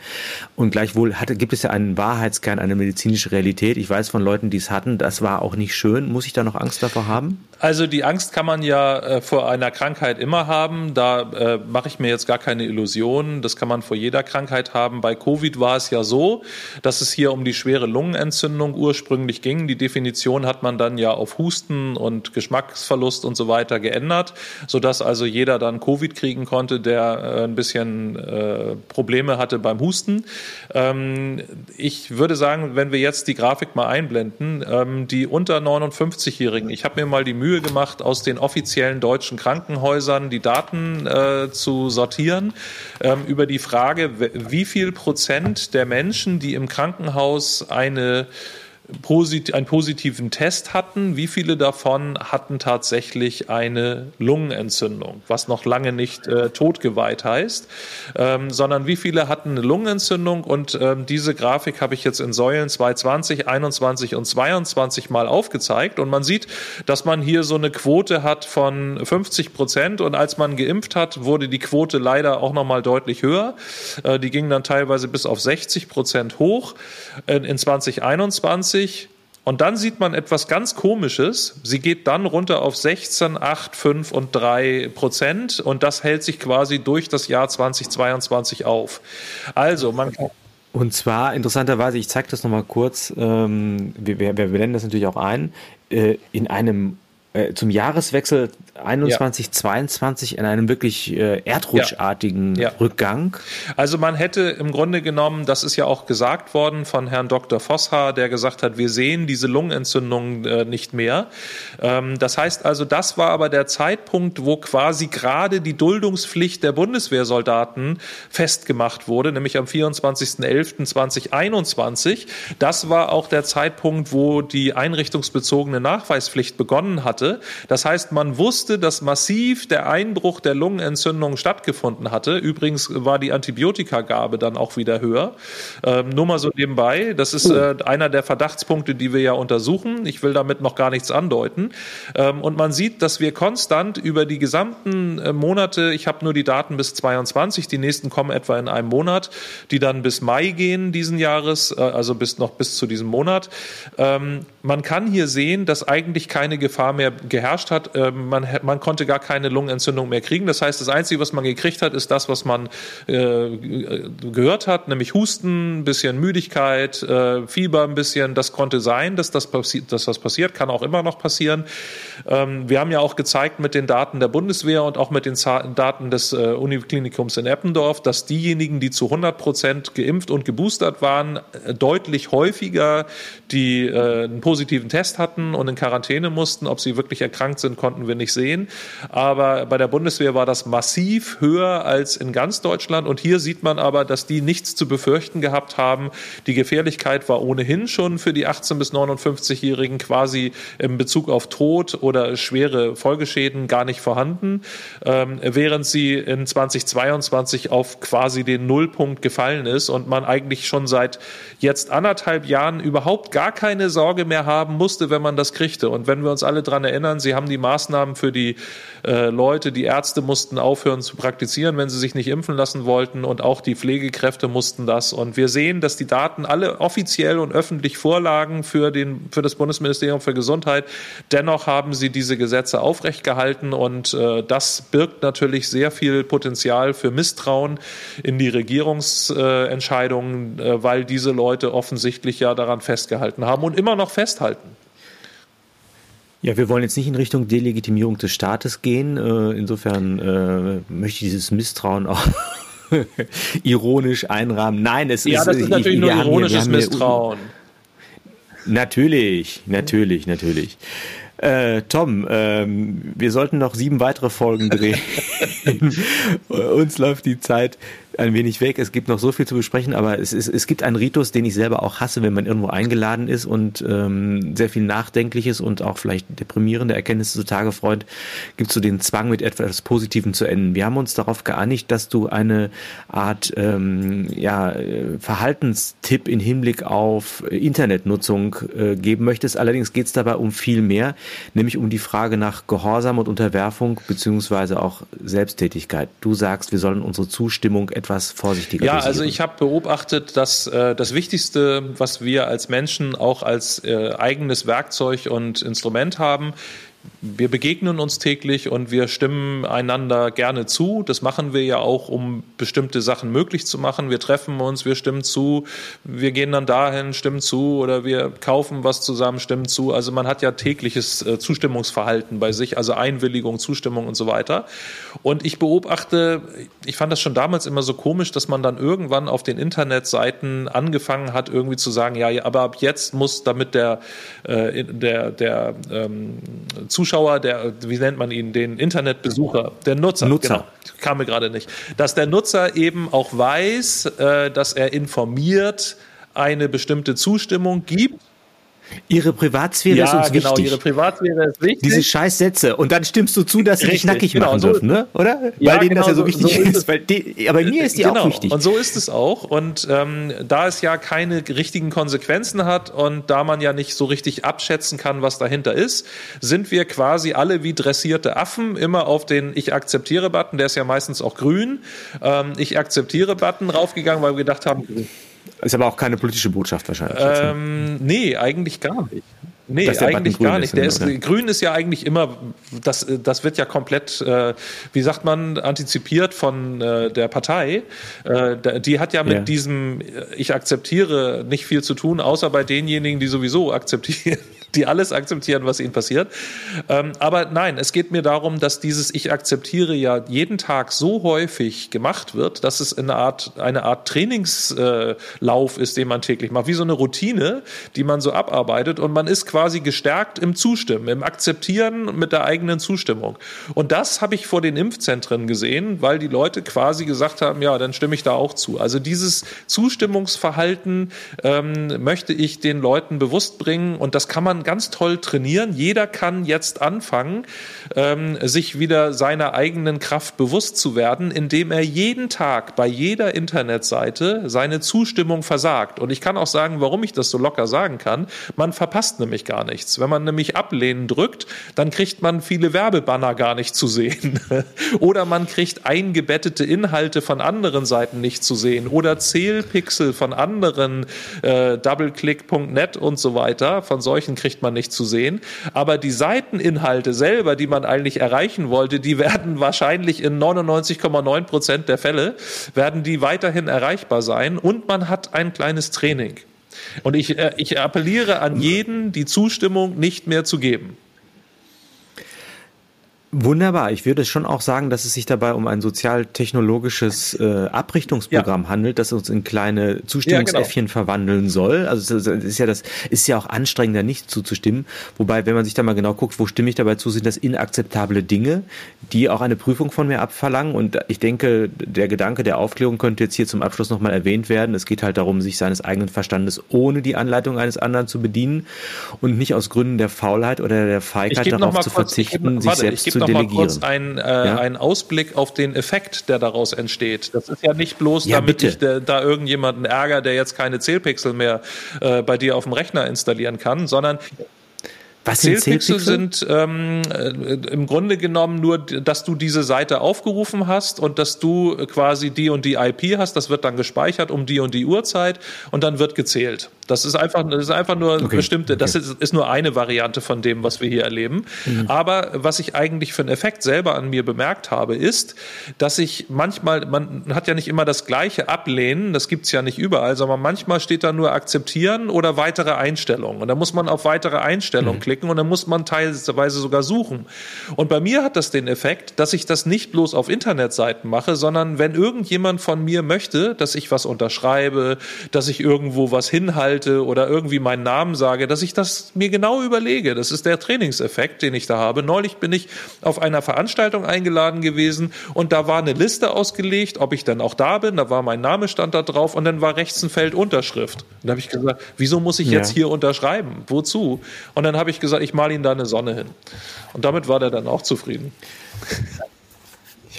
Und gleichwohl hatte, gibt es ja einen Wahrheitskern, eine medizinische Realität. Ich weiß von Leuten, die es hatten, das war auch nicht schön. Muss ich da noch Angst davor haben? Also die Angst kann man ja äh, vor einer Krankheit immer haben. Da äh, mache ich mir jetzt gar keine Illusionen. Das kann man vor jeder Krankheit haben. Bei Covid war es ja so, dass es hier um die schwere Lungenentzündung ursprünglich ging. Die Definition hat man dann ja auf Husten und Geschmacksverlust und so weiter geändert, sodass also jeder dann Covid kriegen konnte, der äh, ein bisschen äh, Probleme hatte beim Husten. Ähm, ich würde sagen, wenn wir jetzt die Grafik mal einblenden, ähm, die unter 59-Jährigen, ich habe mir mal die Mühe Mühe gemacht, aus den offiziellen deutschen Krankenhäusern die Daten äh, zu sortieren ähm, über die Frage, wie viel Prozent der Menschen, die im Krankenhaus eine posit einen positiven Test hatten, wie viele davon hatten tatsächlich eine Lungenentzündung, was noch lange nicht äh, totgeweiht heißt, ähm, sondern wie viele hatten eine Lungenentzündung? Und ähm, diese Grafik habe ich jetzt in Säulen 2020, 21 und 22 mal aufgezeigt. Und man sieht, dass man hier so eine Quote hat von 50 Prozent. Und als man geimpft hat, wurde die Quote leider auch noch mal deutlich höher. Äh, die ging dann teilweise bis auf 60 Prozent hoch äh, in 2021 50 und dann sieht man etwas ganz Komisches. Sie geht dann runter auf 16, 8, 5 und 3 Prozent und das hält sich quasi durch das Jahr 2022 auf. Also man und zwar interessanterweise, ich zeige das nochmal kurz, ähm, wir, wir, wir blenden das natürlich auch ein, äh, in einem äh, zum Jahreswechsel 21, ja. 22 in einem wirklich äh, erdrutschartigen ja. Ja. Rückgang. Also man hätte im Grunde genommen, das ist ja auch gesagt worden von Herrn Dr. Vosshaar, der gesagt hat, wir sehen diese Lungenentzündung äh, nicht mehr. Ähm, das heißt also, das war aber der Zeitpunkt, wo quasi gerade die Duldungspflicht der Bundeswehrsoldaten festgemacht wurde, nämlich am 24.11.2021. Das war auch der Zeitpunkt, wo die einrichtungsbezogene Nachweispflicht begonnen hatte. Das heißt, man wusste, wusste, dass massiv der Einbruch der Lungenentzündung stattgefunden hatte. Übrigens war die Antibiotikagabe dann auch wieder höher. Ähm, nur mal so nebenbei. Das ist äh, einer der Verdachtspunkte, die wir ja untersuchen. Ich will damit noch gar nichts andeuten. Ähm, und man sieht, dass wir konstant über die gesamten äh, Monate, ich habe nur die Daten bis 22, die nächsten kommen etwa in einem Monat, die dann bis Mai gehen diesen Jahres, äh, also bis noch bis zu diesem Monat. Ähm, man kann hier sehen, dass eigentlich keine Gefahr mehr geherrscht hat. Ähm, man man konnte gar keine Lungenentzündung mehr kriegen. Das heißt, das Einzige, was man gekriegt hat, ist das, was man äh, gehört hat, nämlich Husten, ein bisschen Müdigkeit, äh, Fieber ein bisschen. Das konnte sein, dass das, passi dass das passiert, kann auch immer noch passieren. Ähm, wir haben ja auch gezeigt mit den Daten der Bundeswehr und auch mit den Daten des äh, Uniklinikums in Eppendorf, dass diejenigen, die zu 100 Prozent geimpft und geboostert waren, äh, deutlich häufiger die äh, einen positiven Test hatten und in Quarantäne mussten. Ob sie wirklich erkrankt sind, konnten wir nicht sehen. Aber bei der Bundeswehr war das massiv höher als in ganz Deutschland. Und hier sieht man aber, dass die nichts zu befürchten gehabt haben. Die Gefährlichkeit war ohnehin schon für die 18 bis 59-Jährigen quasi in Bezug auf Tod oder schwere Folgeschäden gar nicht vorhanden, ähm, während sie in 2022 auf quasi den Nullpunkt gefallen ist und man eigentlich schon seit jetzt anderthalb Jahren überhaupt gar keine Sorge mehr haben musste, wenn man das kriegte. Und wenn wir uns alle dran erinnern, sie haben die Maßnahmen für die äh, Leute, die Ärzte mussten aufhören zu praktizieren, wenn sie sich nicht impfen lassen wollten und auch die Pflegekräfte mussten das. Und wir sehen, dass die Daten alle offiziell und öffentlich vorlagen für, den, für das Bundesministerium für Gesundheit. Dennoch haben sie diese Gesetze aufrecht gehalten und äh, das birgt natürlich sehr viel Potenzial für Misstrauen in die Regierungsentscheidungen, äh, weil diese Leute offensichtlich ja daran festgehalten haben und immer noch festhalten. Ja, wir wollen jetzt nicht in Richtung Delegitimierung des Staates gehen. Äh, insofern äh, möchte ich dieses Misstrauen auch [LAUGHS] ironisch einrahmen. Nein, es ja, ist. Ja, das ist natürlich ich, nur ironisches hier, Misstrauen. Natürlich, natürlich, natürlich. Äh, Tom, ähm, wir sollten noch sieben weitere Folgen drehen. [LAUGHS] Uns läuft die Zeit ein wenig weg. Es gibt noch so viel zu besprechen, aber es, ist, es gibt einen Ritus, den ich selber auch hasse, wenn man irgendwo eingeladen ist und ähm, sehr viel Nachdenkliches und auch vielleicht deprimierende Erkenntnisse zutage freut, gibt so den Zwang, mit etwas Positivem zu enden. Wir haben uns darauf geeinigt, dass du eine Art ähm, ja, Verhaltenstipp in Hinblick auf Internetnutzung äh, geben möchtest. Allerdings geht es dabei um viel mehr, nämlich um die Frage nach Gehorsam und Unterwerfung beziehungsweise auch Selbsttätigkeit. Du sagst, wir sollen unsere Zustimmung etwas etwas vorsichtiger Ja, also ich habe beobachtet, dass äh, das Wichtigste, was wir als Menschen auch als äh, eigenes Werkzeug und Instrument haben, wir begegnen uns täglich und wir stimmen einander gerne zu. Das machen wir ja auch, um bestimmte Sachen möglich zu machen. Wir treffen uns, wir stimmen zu, wir gehen dann dahin, stimmen zu oder wir kaufen was zusammen, stimmen zu. Also man hat ja tägliches äh, Zustimmungsverhalten bei sich, also Einwilligung, Zustimmung und so weiter. Und ich beobachte, ich fand das schon damals immer so komisch, dass man dann irgendwann auf den Internetseiten angefangen hat, irgendwie zu sagen, ja, aber ab jetzt muss, damit der, äh, der, der ähm, Zuschauer, der, wie nennt man ihn, den Internetbesucher, der Nutzer, Nutzer. Genau, kam mir gerade nicht, dass der Nutzer eben auch weiß, äh, dass er informiert eine bestimmte Zustimmung gibt Ihre Privatsphäre ja, ist uns genau, wichtig. Ihre Privatsphäre ist wichtig. Diese Scheißsätze. Und dann stimmst du zu, dass sie dich nackig genau, machen so dürfen, ne? oder? Ja, weil denen genau, das ja so wichtig so ist. ist. Weil die, aber mir ist die genau. auch wichtig. Und so ist es auch. Und ähm, da es ja keine richtigen Konsequenzen hat und da man ja nicht so richtig abschätzen kann, was dahinter ist, sind wir quasi alle wie dressierte Affen immer auf den Ich akzeptiere-Button, der ist ja meistens auch grün, ähm, Ich akzeptiere-Button raufgegangen, weil wir gedacht haben, ist aber auch keine politische Botschaft wahrscheinlich. Ähm, nee, eigentlich gar nicht. Nee, eigentlich gar nicht. Der ist, Grün ist ja eigentlich immer, das, das wird ja komplett, äh, wie sagt man, antizipiert von äh, der Partei. Äh, die hat ja mit ja. diesem Ich akzeptiere nicht viel zu tun, außer bei denjenigen, die sowieso akzeptieren die alles akzeptieren, was ihnen passiert. Ähm, aber nein, es geht mir darum, dass dieses Ich akzeptiere ja jeden Tag so häufig gemacht wird, dass es eine Art, eine Art Trainingslauf ist, den man täglich macht, wie so eine Routine, die man so abarbeitet und man ist quasi gestärkt im Zustimmen, im Akzeptieren mit der eigenen Zustimmung. Und das habe ich vor den Impfzentren gesehen, weil die Leute quasi gesagt haben, ja, dann stimme ich da auch zu. Also dieses Zustimmungsverhalten ähm, möchte ich den Leuten bewusst bringen und das kann man man ganz toll trainieren. Jeder kann jetzt anfangen, ähm, sich wieder seiner eigenen Kraft bewusst zu werden, indem er jeden Tag bei jeder Internetseite seine Zustimmung versagt. Und ich kann auch sagen, warum ich das so locker sagen kann. Man verpasst nämlich gar nichts. Wenn man nämlich ablehnen drückt, dann kriegt man viele Werbebanner gar nicht zu sehen. [LAUGHS] oder man kriegt eingebettete Inhalte von anderen Seiten nicht zu sehen. Oder Zählpixel von anderen, äh, doubleclick.net und so weiter. Von solchen kriegt kriegt man nicht zu sehen. Aber die Seiteninhalte selber, die man eigentlich erreichen wollte, die werden [LAUGHS] wahrscheinlich in 99,9 Prozent der Fälle, werden die weiterhin erreichbar sein. Und man hat ein kleines Training. Und ich, äh, ich appelliere an jeden, die Zustimmung nicht mehr zu geben. Wunderbar. Ich würde schon auch sagen, dass es sich dabei um ein sozialtechnologisches äh, Abrichtungsprogramm ja. handelt, das uns in kleine Zustimmungsäffchen ja, genau. verwandeln soll. Also es ist ja das ist ja auch anstrengender, nicht zuzustimmen. Wobei, wenn man sich da mal genau guckt, wo stimme ich dabei zu, sind das inakzeptable Dinge, die auch eine Prüfung von mir abverlangen. Und ich denke, der Gedanke der Aufklärung könnte jetzt hier zum Abschluss nochmal erwähnt werden. Es geht halt darum, sich seines eigenen Verstandes ohne die Anleitung eines anderen zu bedienen und nicht aus Gründen der Faulheit oder der Feigheit darauf zu kurz, verzichten, gebe, sich warte, selbst zu noch delegieren. mal kurz einen, äh, ja? einen Ausblick auf den Effekt, der daraus entsteht. Das ist ja nicht bloß, ja, damit bitte. ich da, da irgendjemanden ärgere, der jetzt keine Zählpixel mehr äh, bei dir auf dem Rechner installieren kann, sondern was Zählpixel sind ähm, äh, im Grunde genommen nur, dass du diese Seite aufgerufen hast und dass du quasi die und die IP hast. Das wird dann gespeichert um die und die Uhrzeit und dann wird gezählt. Das ist einfach, das ist einfach nur okay. bestimmte, das ist, ist, nur eine Variante von dem, was wir hier erleben. Mhm. Aber was ich eigentlich für einen Effekt selber an mir bemerkt habe, ist, dass ich manchmal, man hat ja nicht immer das gleiche Ablehnen, das gibt's ja nicht überall, sondern manchmal steht da nur akzeptieren oder weitere Einstellungen. Und da muss man auf weitere Einstellungen mhm. klicken und dann muss man teilweise sogar suchen. Und bei mir hat das den Effekt, dass ich das nicht bloß auf Internetseiten mache, sondern wenn irgendjemand von mir möchte, dass ich was unterschreibe, dass ich irgendwo was hinhalte, halte oder irgendwie meinen Namen sage, dass ich das mir genau überlege. Das ist der Trainingseffekt, den ich da habe. Neulich bin ich auf einer Veranstaltung eingeladen gewesen und da war eine Liste ausgelegt, ob ich dann auch da bin. Da war mein Name stand da drauf und dann war rechts ein Feld Unterschrift. Und da habe ich gesagt, wieso muss ich ja. jetzt hier unterschreiben? Wozu? Und dann habe ich gesagt, ich male Ihnen da eine Sonne hin. Und damit war der dann auch zufrieden. [LAUGHS]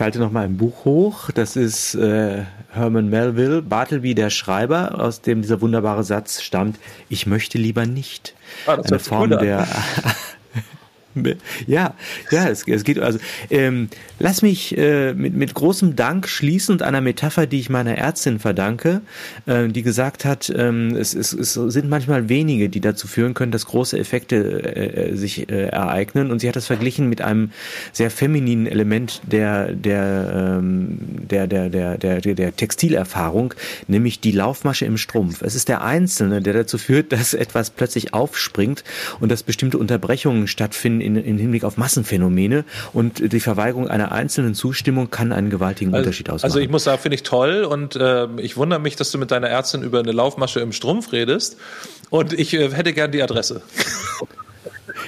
Ich halte noch mal ein Buch hoch. Das ist äh, Herman Melville, Bartleby der Schreiber, aus dem dieser wunderbare Satz stammt: Ich möchte lieber nicht. Ah, Eine Form der [LAUGHS] Ja, ja, es, es geht also. Ähm, lass mich äh, mit, mit großem Dank schließen und einer Metapher, die ich meiner Ärztin verdanke, äh, die gesagt hat, ähm, es, es, es sind manchmal wenige, die dazu führen können, dass große Effekte äh, äh sich äh, ereignen. Und sie hat das verglichen mit einem sehr femininen Element der der ähm, der, der, der, der, der Textilerfahrung, nämlich die Laufmasche im Strumpf. Es ist der Einzelne, der dazu führt, dass etwas plötzlich aufspringt und dass bestimmte Unterbrechungen stattfinden in, in Hinblick auf Massenphänomene und die Verweigerung einer einzelnen Zustimmung kann einen gewaltigen also, Unterschied ausmachen. Also ich muss sagen, finde ich toll und äh, ich wundere mich, dass du mit deiner Ärztin über eine Laufmasche im Strumpf redest und ich äh, hätte gern die Adresse. [LAUGHS]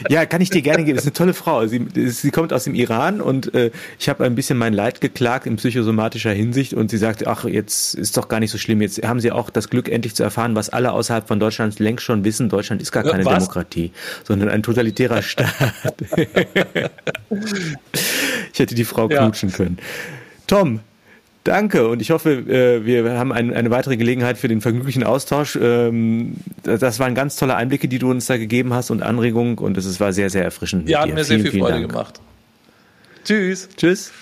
Ja, kann ich dir gerne geben. Das ist eine tolle Frau. Sie, sie kommt aus dem Iran und äh, ich habe ein bisschen mein Leid geklagt in psychosomatischer Hinsicht und sie sagte, ach, jetzt ist doch gar nicht so schlimm. Jetzt haben sie auch das Glück, endlich zu erfahren, was alle außerhalb von Deutschland längst schon wissen. Deutschland ist gar keine was? Demokratie, sondern ein totalitärer [LAUGHS] Staat. [LAUGHS] ich hätte die Frau ja. knutschen können. Tom, Danke und ich hoffe, äh, wir haben eine weitere Gelegenheit für den vergnüglichen Austausch. Ähm, das waren ganz tolle Einblicke, die du uns da gegeben hast und Anregungen und es war sehr, sehr erfrischend. Ja, hat mir sehr viel Freude Dank. gemacht. Tschüss. Tschüss.